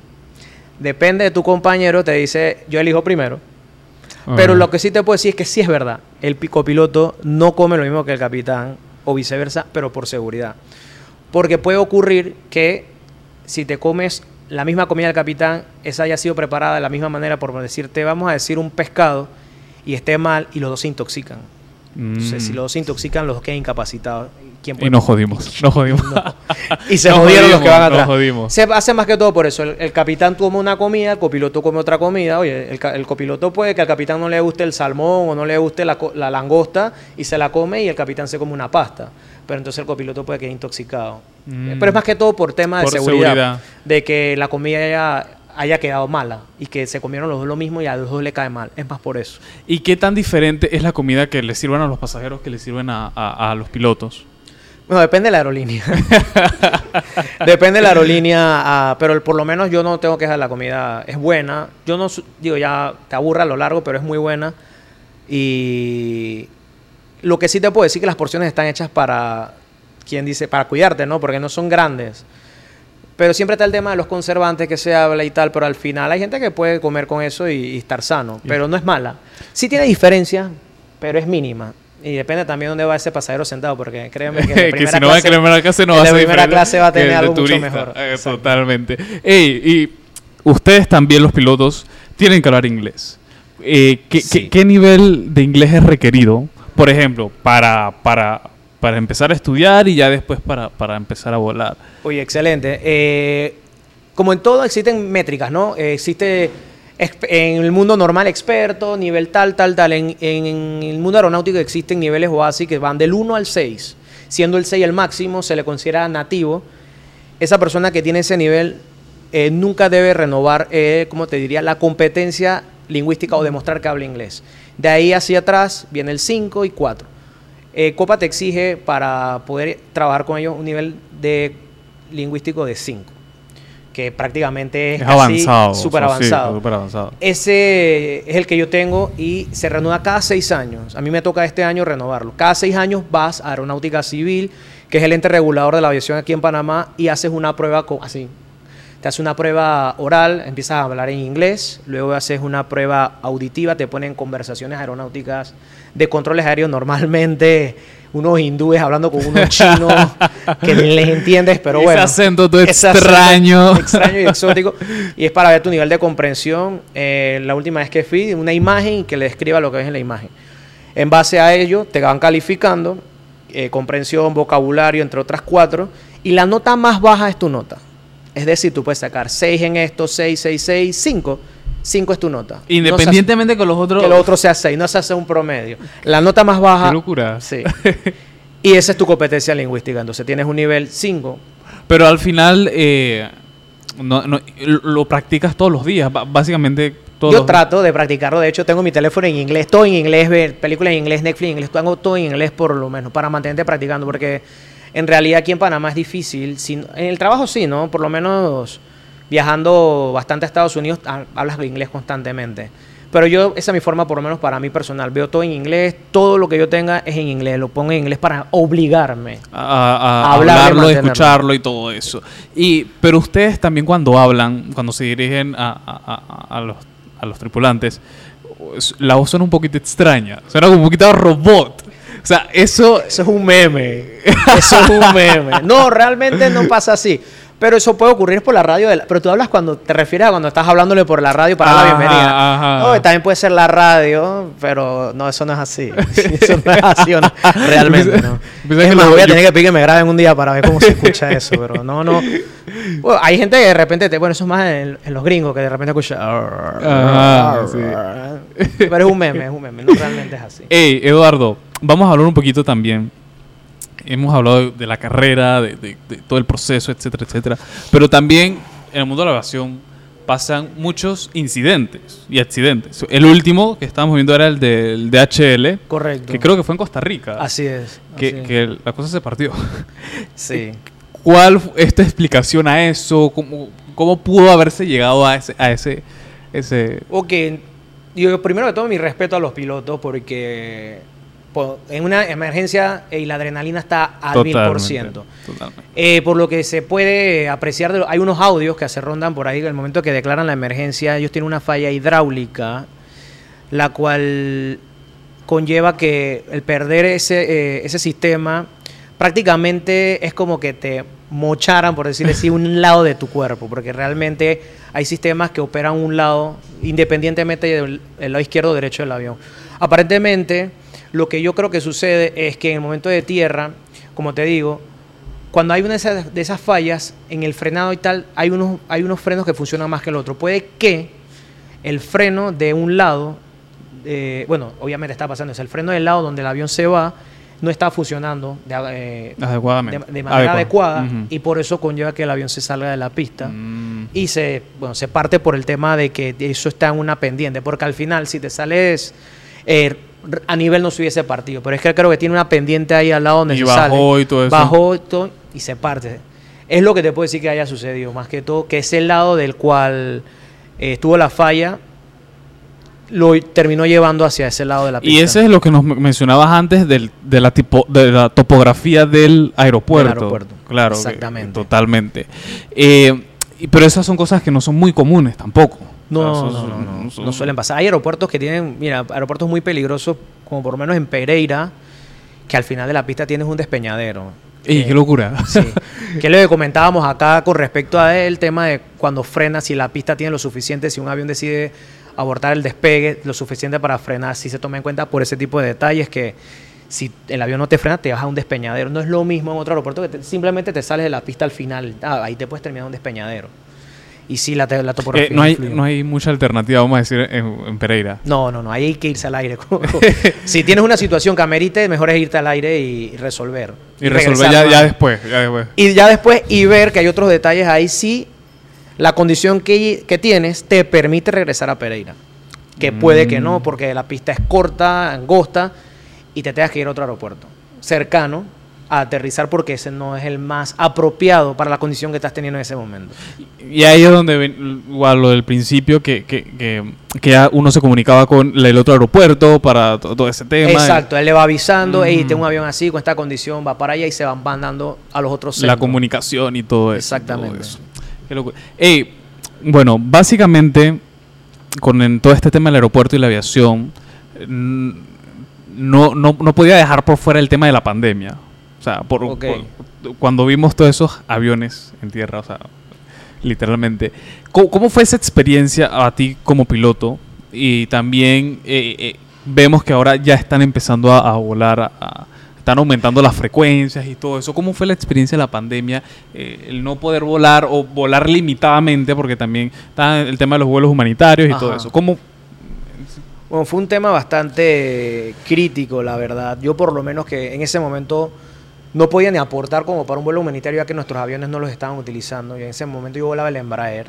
Depende de tu compañero, te dice, yo elijo primero. Pero lo que sí te puedo decir es que sí es verdad. El pi- copiloto no come lo mismo que el capitán o viceversa, pero por seguridad. Porque puede ocurrir que si te comes la misma comida del capitán, esa haya sido preparada de la misma manera, por decirte, vamos a decir un pescado, y esté mal y los dos se intoxican. Entonces, Mm. si los dos se intoxican, los dos quedan incapacitados. ¿Quién Y nos jodimos, nos jodimos. y se Nos jodieron los que van nos atrás. jodimos. Se hace más que todo por eso. El, el capitán toma una comida, el copiloto come otra comida. Oye, el, copiloto puede que al capitán no le guste el salmón o no le guste la, la langosta y se la come y el capitán se come una pasta. Pero entonces el copiloto puede quedar intoxicado. Mm. Pero es más que todo por tema de seguridad, seguridad. De que la comida haya, haya quedado mala y que se comieron los dos lo mismo y a los dos le cae mal. Es más por eso. ¿Y qué tan diferente es la comida que le sirven a los pasajeros que le sirven a, a- a los pilotos? Bueno, depende de la aerolínea. depende de la aerolínea, ah, pero por lo menos yo no tengo quejas de la comida. Es buena. Yo no digo, ya te aburra a lo largo, pero es muy buena. Y lo que sí te puedo decir que las porciones están hechas para, quien dice, para cuidarte, ¿no? Porque no son grandes. Pero siempre está el tema de los conservantes que se habla y tal, pero al final hay gente que puede comer con eso y, y estar sano, pero no es mala. Sí tiene diferencia, pero es mínima. Y depende también dónde va ese pasajero sentado, porque créeme que, en la que si no va a clase- primera clase no va a ser primera clase va a tener algo mucho turista. mejor. Eh, totalmente. Ey, y ustedes también, los pilotos, tienen que hablar inglés. Eh, ¿qué, Sí. qué- qué nivel de inglés es requerido, por ejemplo, para, para, para empezar a estudiar y ya después para, para empezar a volar? Oye, excelente. Eh, como en todo existen métricas, ¿no? Eh, existe en el mundo normal experto, nivel tal, tal, tal. En el mundo aeronáutico existen niveles OASI que van del 1 al 6. Siendo el 6 el máximo, se le considera nativo. Esa persona que tiene ese nivel eh, nunca debe renovar, eh, como te diría, la competencia lingüística o demostrar que habla inglés. De ahí hacia atrás viene el 5 y 4. Eh, Copa te exige para poder trabajar con ellos un nivel de lingüístico de 5, que prácticamente es, Es avanzado. súper sí, avanzado. avanzado. Ese es el que yo tengo y se renueva cada seis años. A mí me toca este año renovarlo. Cada seis años vas a Aeronáutica Civil, que es el ente regulador de la aviación aquí en Panamá, y haces una prueba co- así. Te haces una prueba oral, empiezas a hablar en inglés, luego haces una prueba auditiva, te ponen conversaciones aeronáuticas de controles aéreos normalmente unos hindúes hablando con unos chinos que les entiendes, pero Ese bueno. acento todo Ese acento extraño. extraño y exótico. Y es para ver tu nivel de comprensión. Eh, la última vez que fui, una imagen y que le describa lo que ves en la imagen. En base a ello, te van calificando, eh, comprensión, vocabulario, entre otras cuatro. Y la nota más baja es tu nota. Es decir, tú puedes sacar 6 en esto, 6, 6, 6, 5. 5 es tu nota. Independientemente con los No otros. se hace- que lo otro sea 6, no se hace un promedio. La nota más baja. Qué locura. Sí. y esa es tu competencia lingüística. Entonces tienes un nivel 5, Pero al final eh, no, no- lo practicas todos los días, básicamente todos Yo los- trato de practicarlo, de hecho tengo mi teléfono en inglés, todo en inglés, ver películas en inglés, Netflix en inglés, tengo todo en inglés por lo menos, para mantenerte practicando, porque en realidad aquí en Panamá es difícil, en el trabajo sí, ¿no? Por lo menos viajando bastante a Estados Unidos, ha- hablas inglés constantemente. Pero yo, esa es mi forma, por lo menos para mí personal, veo todo en inglés, todo lo que yo tenga es en inglés, lo pongo en inglés para obligarme. a, a- a Hablarlo escucharlo y todo eso. Y, pero ustedes también cuando hablan, cuando se dirigen a, a- los, a los tripulantes, es- la voz suena un poquito extraña, suena como un poquito a robot. O sea, eso... Eso es un meme. Eso es un meme. No, realmente no pasa así. Pero eso puede ocurrir por la radio. de la- pero tú hablas cuando te refieres a cuando estás hablándole por la radio para dar la Ajá, bienvenida. ajá. No, también puede ser la radio, pero no, eso no es así. Eso no es así, ¿o no? Realmente, no. Es más, voy a tener que pedir que me graben un día para ver cómo se escucha eso, pero no, no. Bueno, hay gente que de repente te. Bueno, eso es más en, en los gringos que de repente escucha. Ajá, sí. Pero es un meme, es un meme. No realmente es así. Hey, Eduardo, vamos a hablar un poquito también. Hemos hablado de, la carrera, de, de- de todo el proceso, etcétera, etcétera. Pero también en el mundo de la aviación pasan muchos incidentes y accidentes. El último que estábamos viendo era el del DHL, Correcto. que creo que fue en Costa Rica, Así es. que, así es. que la cosa se partió. Sí. ¿Cuál fue esta explicación a eso? ¿Cómo, cómo pudo haberse llegado a ese, a ese, ese Ok, yo primero de todo mi respeto a los pilotos porque po- en una emergencia eh, la adrenalina está al mil por ciento. Totalmente. Eh, por lo que se puede apreciar, de lo- hay unos audios que se rondan por ahí, en el momento que declaran la emergencia, ellos tienen una falla hidráulica, la cual conlleva que el perder ese, eh, ese sistema prácticamente es como que te mocharan, por decirlo así, un lado de tu cuerpo, porque realmente hay sistemas que operan un lado independientemente del el lado izquierdo o derecho del avión. Aparentemente, lo que yo creo que sucede es que en el momento de tierra, como te digo, cuando hay una de esas, de esas fallas en el frenado y tal, hay unos, hay unos frenos que funcionan más que el otro. Puede que el freno de un lado, eh, bueno, obviamente está pasando, es el freno del lado donde el avión se va, no está funcionando de, eh, Adecuadamente. de- de manera Adecuada. y por eso conlleva que el avión se salga de la pista. Mm. Y se, bueno, se parte por el tema de que eso está en una pendiente, porque al final si te sales eh, a nivel no se hubiese partido, pero es que creo que tiene una pendiente ahí al lado donde Y se bajó sale. y todo eso. Bajó y todo y se parte. Es lo que te puedo decir que haya sucedido, más que todo, que es el lado del cual eh, estuvo la falla, lo terminó llevando hacia ese lado de la pista. Y ese es lo que nos men- mencionabas antes del- de, la tipo, de la topografía del aeropuerto. Del aeropuerto. Claro, que- Exactamente. totalmente. Eh, y- pero esas son cosas que no son muy comunes tampoco. No, no, no, no, no, suelen pasar. Hay aeropuertos que tienen, mira, aeropuertos muy peligrosos, como por lo menos en Pereira, que al final de la pista tienes un despeñadero. ¡Ey, Que- qué locura! Sí. que lo que comentábamos acá con respecto a el tema de cuando frena, si la pista tiene lo suficiente, si un avión decide abortar el despegue, lo suficiente para frenar, si se toma en cuenta por ese tipo de detalles que si el avión no te frena, te vas a un despeñadero. No es lo mismo en otro aeropuerto que te- simplemente te sales de la pista al final. Ah, ahí te puedes terminar un despeñadero. Y sí, la, la topografía. Eh, no, hay, no hay mucha alternativa, vamos a decir, en, en Pereira. No, no, no, ahí hay que irse al aire. si tienes una situación que amerite, mejor es irte al aire y resolver. Y resolver ya, después, ya después. Y ya después, y ver que hay otros detalles ahí, sí, la condición que, que tienes te permite regresar a Pereira. Que puede que Mm. no, porque la pista es corta, angosta, y te tengas que ir a otro aeropuerto cercano a aterrizar porque ese no es el más apropiado para la condición que estás teniendo en ese momento. Y ahí es donde ven, igual lo del principio, que, que, que, que ya uno se comunicaba con el otro aeropuerto para to- todo ese tema. Exacto, él le va avisando, hey, Mm. tengo un avión así, con esta condición, va para allá y se van mandando a los otros La centros. comunicación y todo eso. Exactamente. todo eso. Qué locura. Ey, bueno, básicamente, con en todo este tema del aeropuerto y la aviación, no, no, no podía dejar por fuera el tema de la pandemia. O sea, por, cuando vimos todos esos aviones en tierra, o sea, literalmente. ¿Cómo, cómo fue esa experiencia a ti como piloto? Y también eh, eh, vemos que ahora ya están empezando a, a volar, a- a- están aumentando las frecuencias y todo eso. ¿Cómo fue la experiencia de la pandemia? Eh, el no poder volar o volar limitadamente, porque también está el tema de los vuelos humanitarios y todo eso. ¿Cómo? Bueno, fue un tema bastante crítico, la verdad. Yo por lo menos que en ese momento no podía ni aportar como para un vuelo humanitario, ya que nuestros aviones no los estaban utilizando. Y en ese momento yo volaba el Embraer.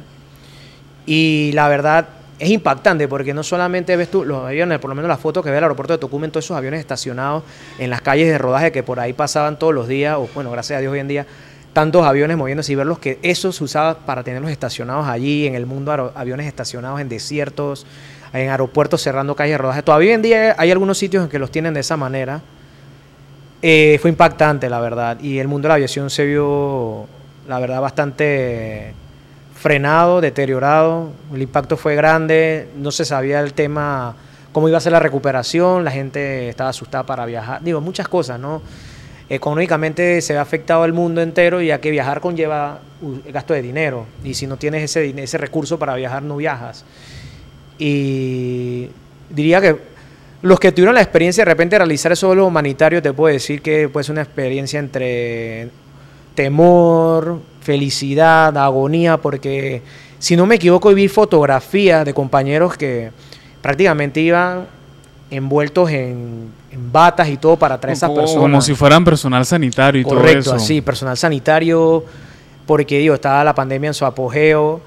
Y la verdad es impactante porque no solamente ves tú los aviones, por lo menos las fotos que ve el aeropuerto de Tocumen, todos esos aviones estacionados en las calles de rodaje que por ahí pasaban todos los días, o bueno, gracias a Dios hoy en día, tantos aviones moviéndose y verlos que eso se usaba para tenerlos estacionados allí, en el mundo aviones estacionados en desiertos, en aeropuertos cerrando calles de rodaje. Todavía hoy en día hay algunos sitios en que los tienen de esa manera. Eh, fue impactante, la verdad. Y el mundo de la aviación se vio, la verdad, bastante frenado, deteriorado. El impacto fue grande. No se sabía el tema, cómo iba a ser la recuperación. La gente estaba asustada para viajar. Digo, muchas cosas, ¿no? Económicamente se ve afectado el mundo entero, ya que viajar conlleva gasto de dinero. Y si no tienes ese recurso para viajar, no viajas. Y diría que los que tuvieron la experiencia de repente de realizar eso vuelo humanitario, te puedo decir que puede ser una experiencia entre temor, felicidad, agonía, porque si no me equivoco, vi fotografías de compañeros que prácticamente iban envueltos en, en batas y todo para traer a esas personas. como si fueran personal sanitario y Correcto, todo eso. así, personal sanitario, porque digo, estaba la pandemia en su apogeo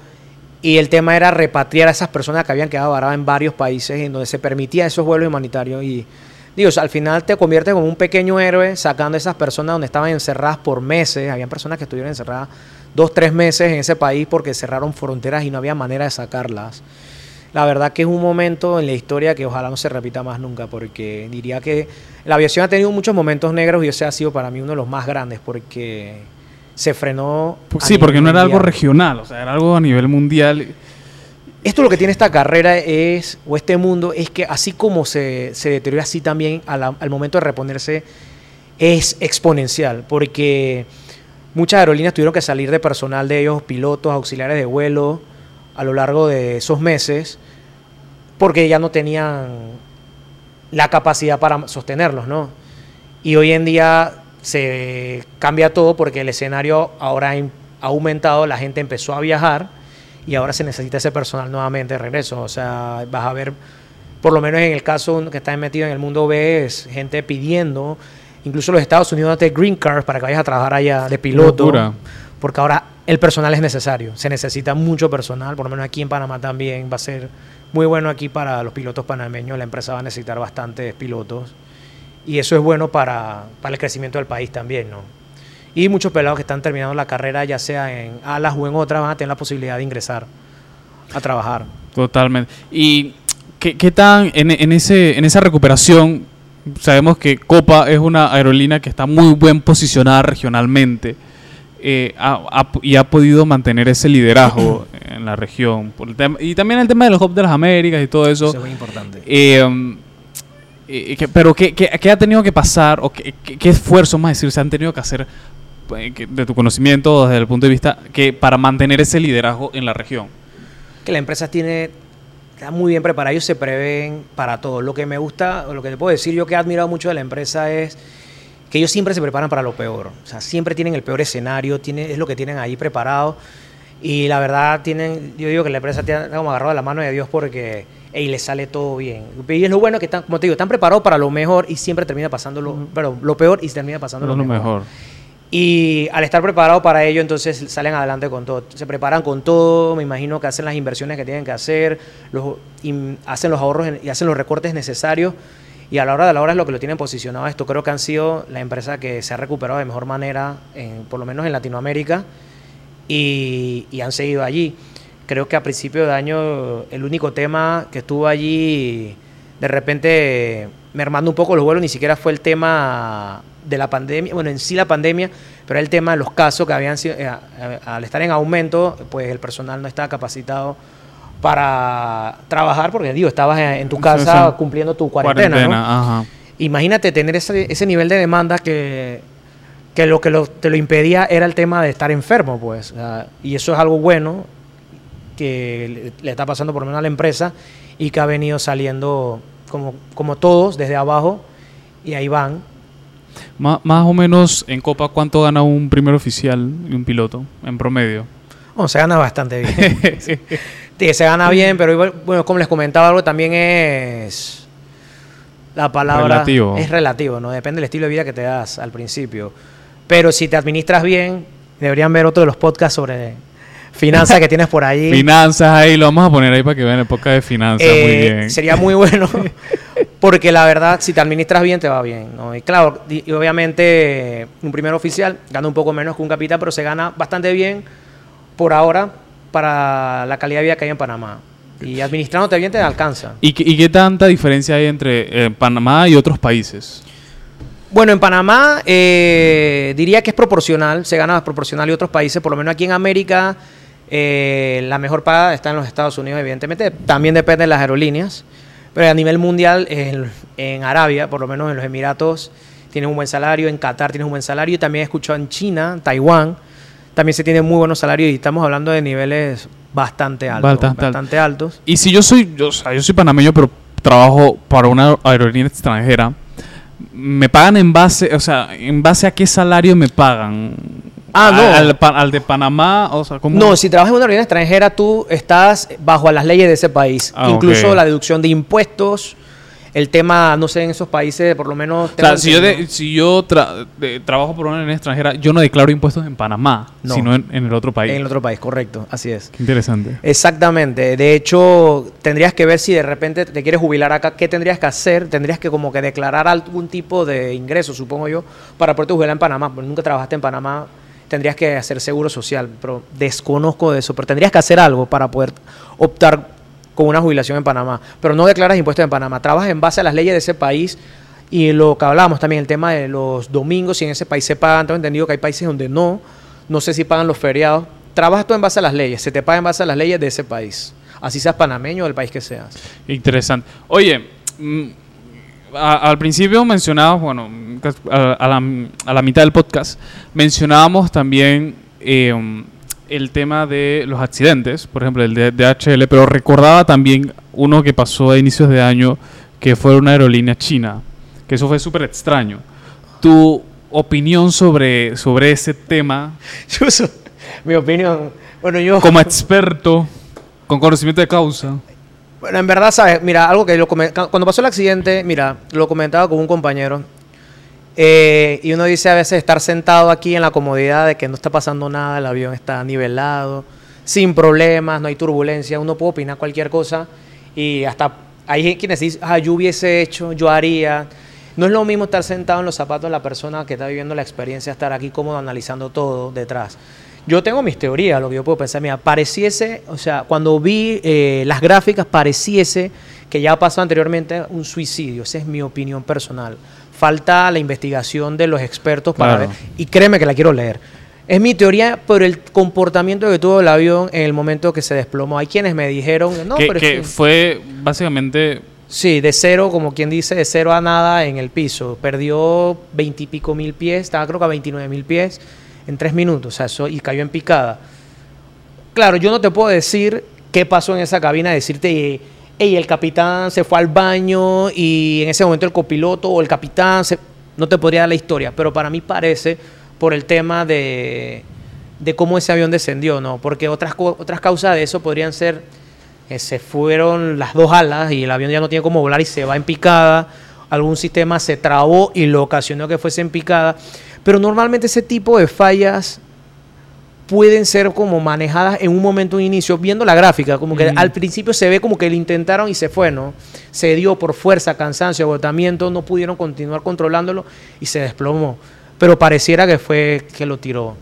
y el tema era repatriar a esas personas que habían quedado varadas en varios países en donde se permitía esos vuelos humanitarios y digo, o sea, al final te conviertes como un pequeño héroe sacando a esas personas donde estaban encerradas por meses, habían personas que estuvieron encerradas dos, tres meses en ese país porque cerraron fronteras y no había manera de sacarlas. la verdad que es un momento en la historia que ojalá no se repita más nunca, porque diría que la aviación ha tenido muchos momentos negros y ese ha sido para mí uno de los más grandes, porque se frenó. Pues sí, porque no era algo regional, o sea, era algo a nivel mundial. Esto lo que tiene esta carrera es, o este mundo, es que así como se, se deteriora, así también al, al momento de reponerse es exponencial, porque muchas aerolíneas tuvieron que salir de personal de ellos, pilotos, auxiliares de vuelo, a lo largo de esos meses, porque ya no tenían la capacidad para sostenerlos, ¿no? Y hoy en día se cambia todo porque el escenario ahora ha aumentado, la gente empezó a viajar y ahora se necesita ese personal nuevamente de regreso. O sea, vas a ver, por lo menos en el caso que está metido en el mundo B, es gente pidiendo, incluso los Estados Unidos de green cards para que vayas a trabajar allá de piloto. Porque ahora el personal es necesario, se necesita mucho personal, por lo menos aquí en Panamá también va a ser muy bueno aquí para los pilotos panameños, la empresa va a necesitar bastantes pilotos y eso es bueno para, para el crecimiento del país también, ¿no? Y muchos pelados que están terminando la carrera, ya sea en alas o en otras, van a tener la posibilidad de ingresar a trabajar. Totalmente. ¿Y qué, qué tan en, en, ese, en esa recuperación? Sabemos que Copa es una aerolínea que está muy bien posicionada regionalmente eh, y ha podido mantener ese liderazgo en la región. y también el tema de los Hub de las Américas y todo eso. Eso es muy importante. Eh, pero ¿qué, ¿qué, ha tenido que pasar o qué, qué esfuerzos, más decir, se han tenido que hacer pues, de tu conocimiento desde el punto de vista que para mantener ese liderazgo en la región? Que la empresa tiene está muy bien preparada, ellos se prevén para todo. Lo que me gusta, o lo que te puedo decir yo que he admirado mucho de la empresa es que ellos siempre se preparan para lo peor. O sea, siempre tienen el peor escenario, tiene, es lo que tienen ahí preparado. Y la verdad, tienen, yo digo que la empresa tiene agarrado de la mano de Dios porque y les sale todo bien. Y es lo bueno que están, como te digo, están preparados para lo mejor y siempre termina pasando lo, pero lo peor y termina pasando lo, mejor. Y al estar preparado para ello, entonces salen adelante con todo. Se preparan con todo, me imagino que hacen las inversiones que tienen que hacer, los, hacen los ahorros y hacen los recortes necesarios y a la hora de la hora es lo que lo tienen posicionado esto. Creo que han sido la empresa que se ha recuperado de mejor manera, en, por lo menos en Latinoamérica, y, han seguido allí. Creo que a principio de año el único tema que estuvo allí de repente mermando un poco los vuelos ni siquiera fue el tema de la pandemia, bueno, en sí la pandemia, pero el tema de los casos que habían sido, eh, al estar en aumento, pues el personal no estaba capacitado para trabajar, porque digo, estabas en tu casa cumpliendo tu cuarentena. Imagínate tener ese, ese, nivel de demanda que, que lo que te lo impedía era el tema de estar enfermo, pues. y eso es algo bueno que le, está pasando por lo menos a la empresa y que ha venido saliendo como, como todos desde abajo y ahí van. más o menos en Copa, ¿cuánto gana un primer oficial y un piloto en promedio? Bueno, se gana bastante bien. Sí, se gana bien, pero bueno, como les comentaba algo, también es la palabra relativo. es relativo, ¿no? Depende del estilo de vida que te das al principio. Pero si te administras bien, deberían ver otro de los podcasts sobre finanzas que tienes por ahí. Finanzas ahí, lo vamos a poner ahí para que vean podcast de finanzas, muy eh, bien. Sería muy bueno, porque la verdad, si te administras bien, te va bien, ¿no? Y claro, y obviamente un primer oficial gana un poco menos que un capitán, pero se gana bastante bien por ahora para la calidad de vida que hay en Panamá. Y administrándote bien te alcanza. ¿Y qué, y qué tanta diferencia hay entre eh, Panamá y otros países? Bueno, en Panamá eh, diría que es proporcional, se gana proporcional y otros países, por lo menos aquí en América, eh, la mejor paga está en los Estados Unidos, evidentemente, también depende de las aerolíneas, pero a nivel mundial, en, en Arabia, por lo menos en los Emiratos, tienen un buen salario, en Qatar tienes un buen salario, y también he escuchado en China, Taiwán, también se tiene muy buenos salarios y estamos hablando de niveles bastante altos. Bastante, altos. Y si yo soy, yo, o sea, yo soy panameño, pero trabajo para una aerolínea extranjera, me pagan en base, o sea, en base a qué salario me pagan. Ah, no. Al, de Panamá, o sea, ¿cómo? No, si trabajas en una aerolínea extranjera, tú estás bajo las leyes de ese país. Ah, Incluso la deducción de impuestos, el tema, no sé, en esos países, por lo menos... O sea, si yo, si yo trabajo por una aerolínea extranjera, yo no declaro impuestos en Panamá, sino en, el otro país. En el otro país, correcto, así es. Qué interesante. Exactamente. De hecho, tendrías que ver si de repente te quieres jubilar acá, ¿qué tendrías que hacer? Tendrías que como que declarar algún tipo de ingreso, supongo yo, para poderte jubilar en Panamá. Porque nunca trabajaste en Panamá, tendrías que hacer seguro social, pero desconozco de eso, pero tendrías que hacer algo para poder optar con una jubilación en Panamá, pero no declaras impuestos en Panamá, trabajas en base a las leyes de ese país y lo que hablábamos también, el tema de los domingos, si en ese país se pagan, tengo entendido que hay países donde no, no sé si pagan los feriados, trabajas tú en base a las leyes, se te paga en base a las leyes de ese país, así seas panameño o del país que seas. Interesante. Oye, mm, a- al principio mencionabas, bueno, a, a la, a la mitad del podcast, mencionábamos también eh, el tema de los accidentes, por ejemplo, el de DHL, pero recordaba también uno que pasó a inicios de año, que fue una aerolínea china, que eso fue súper extraño. Tu opinión sobre, sobre ese tema, Yo mi opinión, bueno, yo... como experto, con conocimiento de causa. Bueno, en verdad, ¿sabes? Mira, algo que lo cuando pasó el accidente, mira, lo comentaba con un compañero. eh, y uno dice a veces estar sentado aquí en la comodidad de que no está pasando nada, el avión está nivelado, sin problemas, no hay turbulencia, uno puede opinar cualquier cosa. Y hasta hay quienes dicen, ah, yo hubiese hecho, yo haría. No es lo mismo estar sentado en los zapatos de la persona que está viviendo la experiencia, estar aquí cómodo analizando todo detrás. Yo tengo mis teorías, lo que yo puedo pensar. Mira, pareciese, o sea, cuando vi eh, las gráficas, pareciese que ya pasó anteriormente un suicidio. Esa es mi opinión personal. Falta la investigación de los expertos para Claro. ver. Y créeme que la quiero leer. Es mi teoría por el comportamiento que tuvo el avión en el momento que se desplomó. Hay quienes me dijeron, no, que pero es que fue básicamente Sí, de cero, como quien dice, de cero a nada en el piso. Perdió veintipico mil pies, estaba creo que a 29 mil pies en tres minutos, o sea, eso, y cayó en picada. Claro, yo no te puedo decir qué pasó en esa cabina, decirte, hey, el capitán se fue al baño y en ese momento el copiloto o el capitán, se... no te podría dar la historia, pero para mí parece por el tema de, de cómo ese avión descendió, ¿no? Porque otras, otras causas de eso podrían ser que se fueron las dos alas y el avión ya no tiene cómo volar y se va en picada, algún sistema se trabó y lo ocasionó que fuese en picada, pero normalmente ese tipo de fallas pueden ser como manejadas en un momento, un inicio, viendo la gráfica, como que al principio se ve como que lo intentaron y se fue, ¿no? Se dio por fuerza, cansancio, agotamiento, no pudieron continuar controlándolo y se desplomó. Pero pareciera que fue que lo tiró.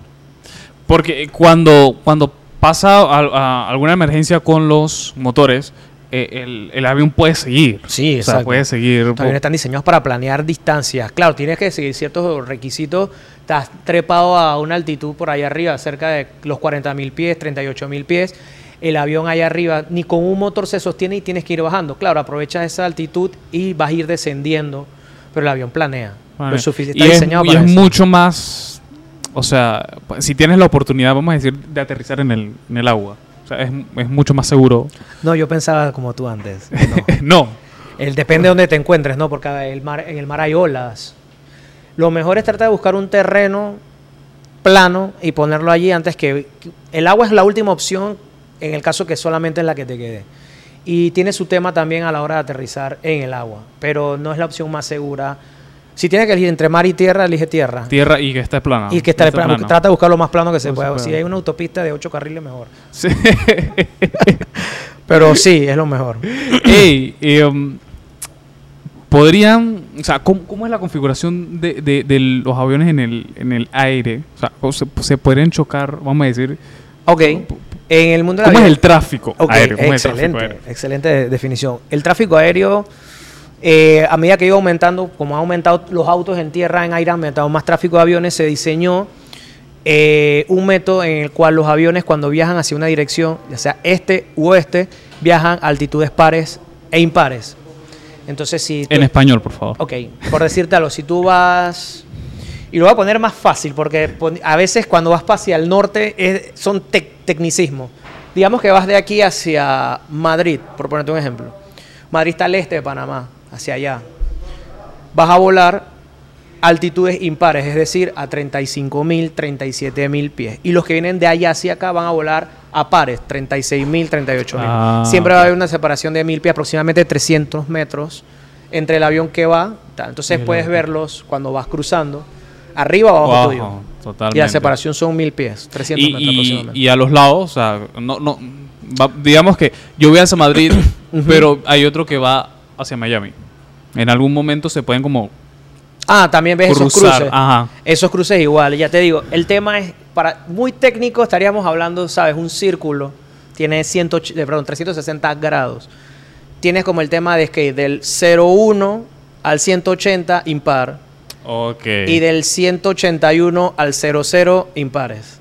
Porque cuando, cuando pasa a- a alguna emergencia con los motores, el, el avión puede seguir. Sí, O sea, puede seguir. Los aviones están diseñados para planear distancias. Claro, tienes que seguir ciertos requisitos. Estás trepado a una altitud por allá arriba, cerca de los 40 mil pies, 38 mil pies. El avión allá arriba ni con un motor se sostiene y tienes que ir bajando. Claro, aprovechas esa altitud y vas a ir descendiendo, pero el avión planea. Vale. Lo sufici- Y está es, diseñado y para es eso. mucho más. O sea, si tienes la oportunidad, vamos a decir, de aterrizar en el, en el agua. O sea, es, es mucho más seguro. No, yo pensaba como tú antes. No. no. El, depende de donde te encuentres, ¿no? Porque el mar, en el mar hay olas. Lo mejor es tratar de buscar un terreno plano y ponerlo allí antes que... El agua es la última opción en el caso que solamente es la que te quede. Y tiene su tema también a la hora de aterrizar en el agua, pero no es la opción más segura. Si tienes que elegir entre mar y tierra, elige tierra. Tierra y que esté plana. y que está esté plano. plano. Trata de buscar lo más plano que se No pueda. Si hay una autopista de ocho carriles, mejor. Sí. Pero sí, es lo mejor. Ey, eh, um, podrían, o sea, ¿cómo, cómo es la configuración de, de- de los aviones en el, en el aire? O sea, ¿cómo se, se podrían chocar, vamos a decir, Ok. En el mundo de ¿cómo es el tráfico Ok, aéreo? ¿Cómo es el tráfico excelente, aéreo? excelente de- definición. El tráfico aéreo, eh, a medida que iba aumentando, como han aumentado los autos en tierra, en aire, ha aumentado más tráfico de aviones, se diseñó eh, un método en el cual los aviones cuando viajan hacia una dirección, ya sea este u oeste, viajan a altitudes pares e impares. Entonces, si tú- En español, por favor. Ok, por decirte algo, si tú vas... Y lo voy a poner más fácil, porque a veces cuando vas hacia el norte es- son tec- tecnicismos. Digamos que vas de aquí hacia Madrid, por ponerte un ejemplo. Madrid está al este de Panamá, hacia allá. Vas a volar altitudes impares, es decir, a 35.000, 37.000 pies. Y los que vienen de allá hacia acá van a volar a pares, 36.000, 38.000. Ah, Siempre va a haber una separación de 1.000 pies, aproximadamente 300 metros entre el avión que va. tal. Entonces puedes verlos cuando vas cruzando, arriba o abajo tuyo. totalmente. Y la separación son 1.000 pies, 300 Y, metros y- aproximadamente. y a los lados, o sea, no, no, va- digamos que yo voy hacia Madrid, pero hay otro que va hacia Miami. En algún momento se pueden como ah, también ves esos cruces. Ajá. Esos cruces igual, ya te digo, el tema es, para muy técnico estaríamos hablando, ¿sabes? Un círculo tiene 100, eh, perdón, 360 grados. Tienes como el tema de que del 01 al 180 impar Ok. y del 181 al 00 impares.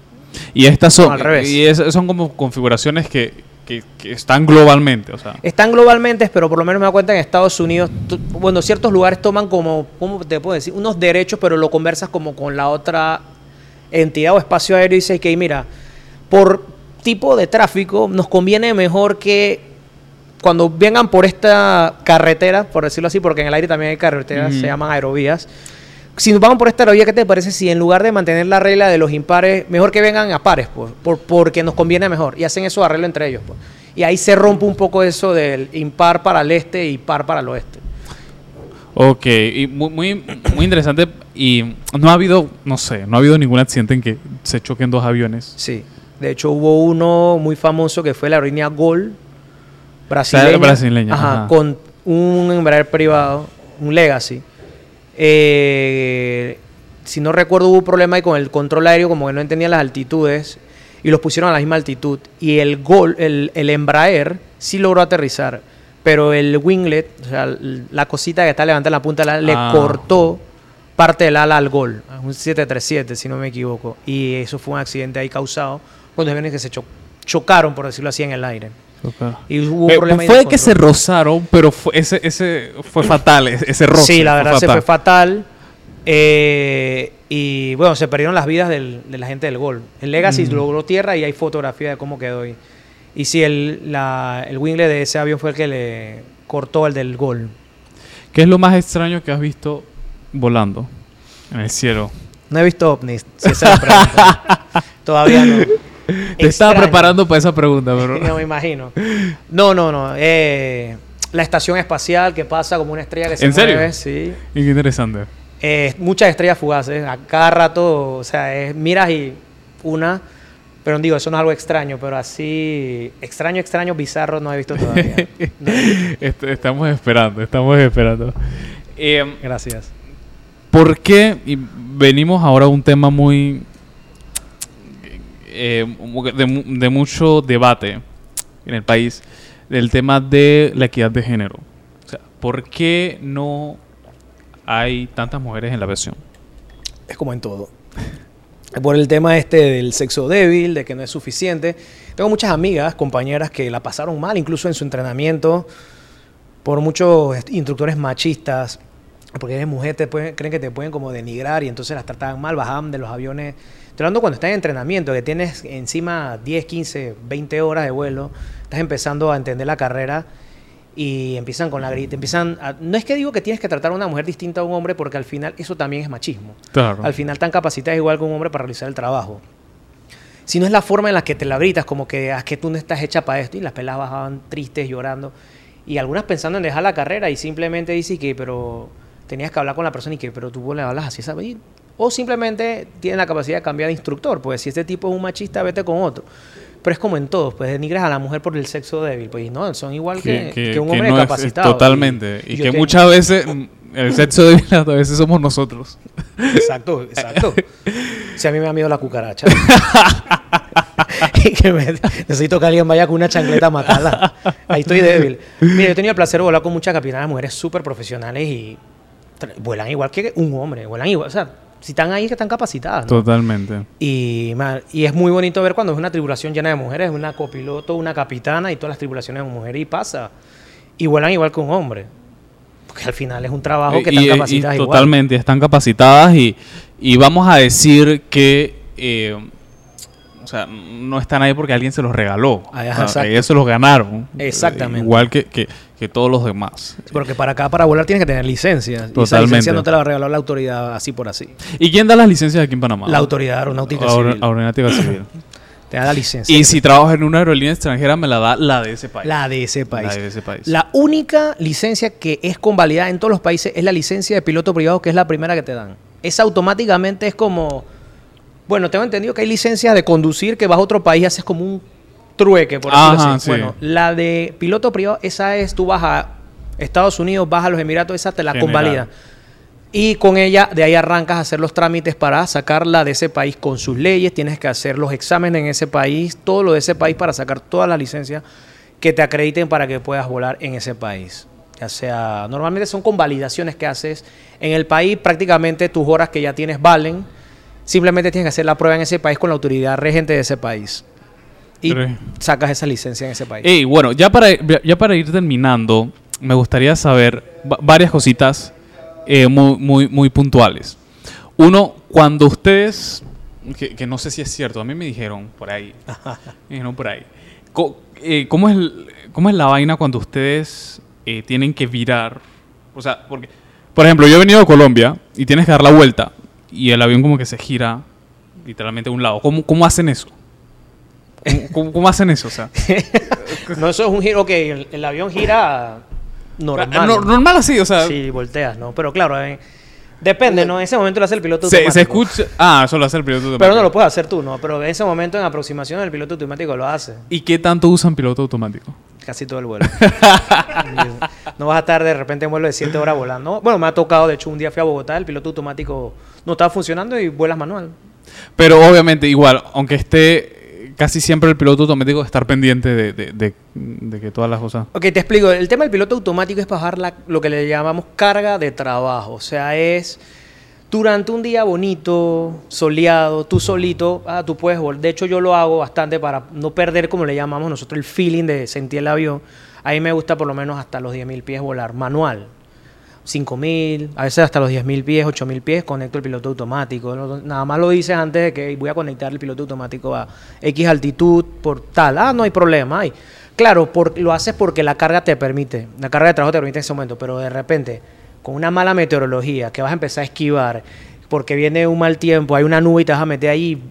Y estas son, No, al revés. y es- son como configuraciones que, que- que están globalmente, o sea. Están globalmente, pero por lo menos me da cuenta en Estados Unidos, bueno, ciertos lugares toman como, ¿cómo te puedo decir? Unos derechos, pero lo conversas como con la otra entidad o espacio aéreo y dices que, mira, por tipo de tráfico nos conviene mejor que cuando vengan por esta carretera, por decirlo así, porque en el aire también hay carreteras, se llaman aerovías. Si nos vamos por esta aerovía, ¿qué te parece si en lugar de mantener la regla de los impares, mejor que vengan a pares, pues, por- porque nos conviene mejor? Y hacen eso arreglo entre ellos. Pues. Y ahí se rompe un poco eso del impar para el este y par para el oeste. Ok, y muy, muy, muy interesante. Y no ha habido, no sé, no ha habido ningún accidente en que se choquen dos aviones. Sí. De hecho, hubo uno muy famoso que fue la aerolínea Gol, brasileña. brasileña, Ajá, ajá. con un Embraer privado, un Legacy. Eh, si no recuerdo, hubo un problema ahí con el control aéreo, como que no entendían las altitudes, y los pusieron a la misma altitud. Y el Gol, el, el Embraer, sí logró aterrizar, pero el winglet, o sea, la cosita que está levantada en la punta, ala, le Ah. cortó parte del ala al Gol, un 737, si no me equivoco. Y eso fue un accidente ahí causado cuando aviones que se cho- chocaron, por decirlo así, en el aire. Y hubo un Eh, problema fue de que se rozaron, pero fue, ese, ese fue fatal, ese, ese roce. Sí, la verdad se fatal. fue fatal. Eh, y bueno, se perdieron las vidas del- de la gente del gol. El Legacy Mm. logró tierra y hay fotografía de cómo quedó. Y, y sí, el, la, el winglet de ese avión fue el que le cortó el del gol. ¿Qué es lo más extraño que has visto volando en el cielo? No he visto ovnis, si esa es la pregunta. Todavía no. Te estaba preparando para esa pregunta, pero... No me imagino. No, no, no. eh, la estación espacial que pasa como una estrella que se ¿En serio? mueve, sí. Y qué interesante. Eh, muchas estrellas fugaces. A cada rato, o sea, es- miras y una. Pero digo, eso no es algo extraño, pero así. Extraño, extraño, bizarro no he visto todavía. No. Est- estamos esperando, estamos esperando. Eh, Gracias. ¿Por qué? Y venimos ahora a un tema muy. Eh, de, de mucho debate en el país, del tema de la equidad de género. O sea, ¿por qué no hay tantas mujeres en la aviación? Es como en todo. Por el tema este del sexo débil, de que no es suficiente. Tengo muchas amigas, compañeras que la pasaron mal, incluso en su entrenamiento, por muchos instructores machistas, porque eres mujer, te pueden- creen que te pueden como denigrar y entonces las trataban mal, bajaban de los aviones. Estoy hablando cuando estás en entrenamiento, que tienes encima 10, 15, 20 horas de vuelo, estás empezando a entender la carrera y empiezan con la grita, empiezan a- no es que digo que tienes que tratar a una mujer distinta a un hombre porque al final eso también es machismo. Claro. Al final tan capacitadas igual que un hombre para realizar el trabajo. Si no es la forma en la que te la gritas, como que "Ah, es que tú no estás hecha para esto y las pelas bajaban tristes, llorando. Y algunas pensando en dejar la carrera y simplemente dicen que, pero tenías que hablar con la persona y que, pero tú le hablas así, ¿sabes? O simplemente tienen la capacidad de cambiar de instructor, pues si este tipo es un machista, vete con otro. Pero es como en todos, pues denigras a la mujer por el sexo débil, pues no, son igual que, que un hombre no es- es capacitado. totalmente. Y, que muchas veces mm, el sexo débil a veces somos nosotros. Exacto, exacto. Si a mí me da miedo la cucaracha. y que me- necesito que alguien vaya con una chancleta a matarla. Ahí estoy débil. Mira, yo he tenido el placer de volar con muchas capitanas mujeres súper profesionales y vuelan igual que un hombre. Vuelan igual. O sea, si están ahí, que están capacitadas. ¿no? Totalmente. Y, man, y es muy bonito ver cuando es una tripulación llena de mujeres, una copiloto, una capitana y todas las tripulaciones de mujeres y pasa. Y vuelan igual que un hombre. Porque al final es un trabajo que están y- capacitadas y igual. Totalmente, están capacitadas y, y vamos a decir que eh, o sea, no están ahí porque alguien se los regaló. Ah, O sea, exacto. ellos se los ganaron. Exactamente. Eh, Igual que, que- que todos los demás. Porque para acá, para volar, tienes que tener licencia. Y esa Totalmente. licencia no te la regaló la autoridad así por así. ¿Y quién da las licencias aquí en Panamá? La autoridad aeronáutica Aer- civil. Aeronáutica Civil. Te da la licencia. y si trabajas en una aerolínea extranjera, me la da la de ese país. la de ese país. La de ese país. La única licencia que es convalidada en todos los países es la licencia de piloto privado, que es la primera que te dan. Esa automáticamente es como. Bueno, tengo entendido que hay licencias de conducir que vas a otro país y haces como un trueque, por decirlo Ajá, así. sí. Bueno, la de piloto privado, esa es, tú vas a Estados Unidos, vas a los Emiratos, esa te la General. convalida. Y con ella, de ahí arrancas a hacer los trámites para sacarla de ese país con sus leyes. Tienes que hacer los exámenes en ese país, todo lo de ese país para sacar todas las licencias que te acrediten para que puedas volar en ese país. Ya sea, normalmente son con validaciones que haces en el país, prácticamente tus horas que ya tienes valen. Simplemente tienes que hacer la prueba en ese país con la autoridad regente de ese país. Y Re- sacas esa licencia en ese país. Ey, bueno, ya para, ya para ir terminando, me gustaría saber va- varias cositas eh, muy, muy, muy puntuales. Uno, cuando ustedes, que, que no sé si es cierto, a mí me dijeron por ahí, me dijeron por ahí, Co- eh, ¿cómo, es ¿cómo es la vaina cuando ustedes eh, tienen que virar? O sea, porque, por ejemplo, yo he venido a Colombia y tienes que dar la vuelta y el avión como que se gira literalmente a un lado. ¿Cómo, cómo hacen eso? ¿Cómo, cómo- cómo hacen eso? O sea, No, eso es un giro que el, el avión gira normal. No- normal así, o sea, Sí, volteas, ¿no? Pero claro, eh, depende, ¿no? En ese momento lo hace el piloto se, se automático. escucha. Ah, eso lo hace el piloto Pero automático. no lo puedes hacer tú, ¿no? Pero en ese momento en aproximación el piloto automático lo hace. ¿Y qué tanto usan piloto automático? Casi todo el vuelo. no vas a estar de repente en vuelo de 7 horas volando. Bueno, me ha tocado, de hecho, un día fui a Bogotá, el piloto automático no estaba funcionando y vuelas manual. Pero obviamente, igual, aunque esté casi siempre el piloto automático, estar pendiente de, de- de- de que todas las cosas. Ok, te explico. El tema del piloto automático es bajar la- lo que le llamamos carga de trabajo. O sea, es durante un día bonito, soleado, tú solito, ah, tú puedes volar. De hecho, yo lo hago bastante para no perder, como le llamamos nosotros, el feeling de sentir el avión. A mí me gusta por lo menos hasta los 10.000 pies volar manual. 5.000, a veces hasta los 10.000 pies, 8.000 pies, conecto el piloto automático. Nada más lo dices antes de que voy a conectar el piloto automático a X altitud por tal. Ah, no hay problema. Ay. Claro, por- lo haces porque la carga te permite, la carga de trabajo te permite en ese momento, pero de repente, con una mala meteorología, que vas a empezar a esquivar, porque viene un mal tiempo, hay una nube y te vas a meter ahí,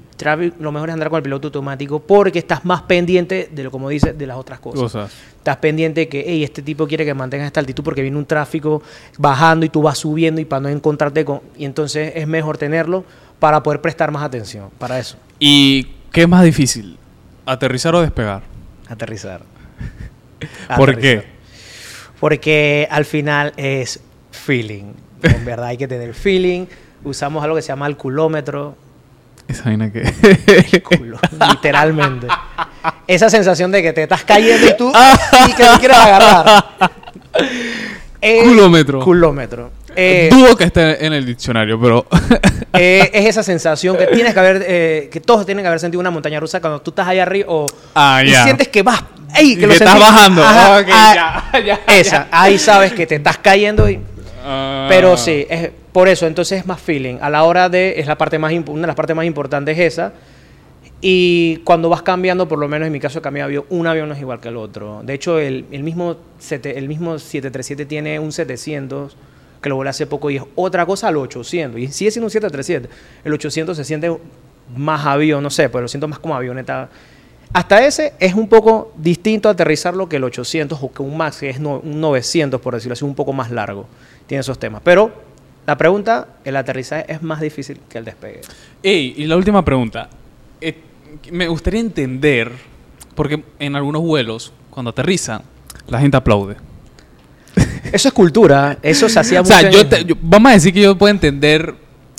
lo mejor es andar con el piloto automático porque estás más pendiente de lo como dice de las otras cosas Cosas. estás pendiente de que hey, este tipo quiere que mantengas esta altitud porque viene un tráfico bajando y tú vas subiendo y para no encontrarte con... Y entonces es mejor tenerlo para poder prestar más atención para eso. ¿Y qué es más difícil? ¿Aterrizar o despegar? Aterrizar. ¿Por Aterrizar. qué? Porque al final es feeling. En verdad hay que tener feeling. Usamos algo que se llama el culómetro. Esa vaina que. Culo, literalmente. Esa sensación de que te estás cayendo y tú y que no quieres agarrar. Eh, Culómetro. Culómetro. Eh, Dudo que esté en el diccionario, pero. eh, es esa sensación que tienes que haber, eh, que todos tienen que haber sentido una montaña rusa cuando tú estás ahí arriba o Ah, y sientes que vas, ey, Y que lo que estás bajando. Ajá, ah, ya, ya, Esa, ahí sabes que te estás cayendo y Ah. pero sí, es por eso, entonces es más feeling. A la hora de, es la parte más, una de las partes más importantes es esa. Y cuando vas cambiando, por lo menos en mi caso he cambiado avión, un avión no es igual que el otro. De hecho, el, el mismo, el mismo 737 tiene un 700, que lo volé hace poco, y es otra cosa al 800. Y sigue siendo un 737. El 800 se siente más avión, no sé, pero lo siento más como avioneta. Hasta ese es un poco distinto aterrizarlo que el 800 o que un MAX, que es un 900, por decirlo así, un poco más largo. Tiene esos temas. Pero la pregunta, el aterrizaje es más difícil que el despegue. Ey, y la última pregunta. Eh, me gustaría entender, porque en algunos vuelos, cuando aterrizan, la gente aplaude. Eso es cultura, eso se hacía O mucho. sea, en- yo te- yo- vamos a decir que yo puedo entender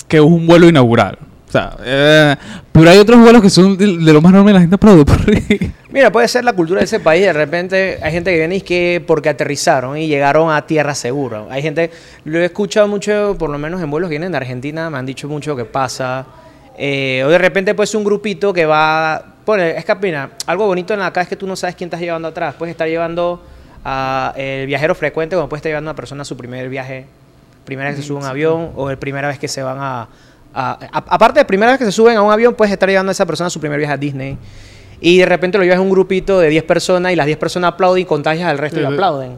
que es un vuelo inaugural. O sea, eh, pero hay otros vuelos que son de, de lo más normal la gente aplaude. Mira, puede ser la cultura de ese país. De repente hay gente que viene y es que porque aterrizaron y llegaron a tierra segura. Hay gente, lo he escuchado mucho, por lo menos en vuelos que vienen de Argentina, me han dicho mucho que pasa. Eh, o de repente puede ser un grupito que va. Pone, es que mira, algo bonito en acá es que tú no sabes quién estás llevando atrás. Puedes estar llevando a el viajero frecuente, como puedes estar llevando a una persona a su primer viaje, primera vez que se sube a un avión, o el primera vez que se van a, a- a- aparte de primera vez que se suben a un avión, puedes estar llevando a esa persona a su primer viaje a Disney. Y de repente lo llevas a un grupito de 10 personas y las 10 personas aplauden y contagias al resto y Sí, sí. aplauden.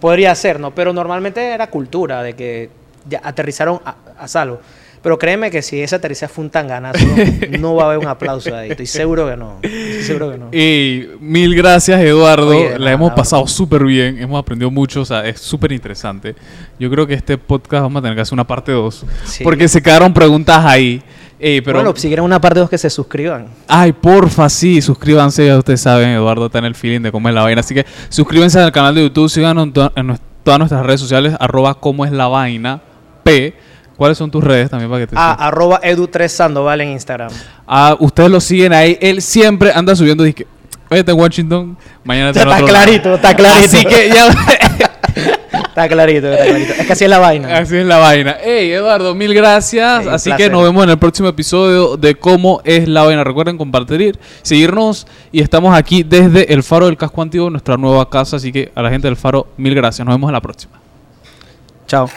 Podría ser, ¿no? Pero normalmente era cultura de que ya aterrizaron a, a salvo. Pero créeme que si ese aterrizaje fue un tanganazo, no va a haber un aplauso ahí. Estoy seguro que no. Estoy seguro que no. Y mil gracias, Eduardo. Oye, La hemos pasado súper bien. Hemos aprendido mucho. O sea, es súper interesante. Yo creo que este podcast vamos a tener que hacer una parte 2. Sí. Porque se quedaron preguntas ahí. Eh, pero, bueno, si quieren una parte dos que se suscriban. Ay, porfa, sí, suscríbanse, ya ustedes saben, Eduardo está en el feeling de cómo es la vaina. Así que suscríbanse al canal de YouTube, síganos en, to- en todas nuestras redes sociales, arroba cómo es la vaina, P. ¿Cuáles son tus redes también para que te Ah, sigan? arroba edu3 Sandoval en Instagram. Ah, ustedes lo siguen ahí. Él siempre anda subiendo. Dice, oye, está en Washington. Mañana está Está otro lado". clarito, está clarito. Así que ya. Está clarito, está clarito. Es que así es la vaina. Así es la vaina. Hey, Eduardo, mil gracias. Hey, Así que nos vemos en el próximo episodio de cómo es la vaina. Recuerden compartir, seguirnos y estamos aquí desde el Faro del Casco Antiguo, nuestra nueva casa. Así que a la gente del Faro, mil gracias. Nos vemos en la próxima. Chao.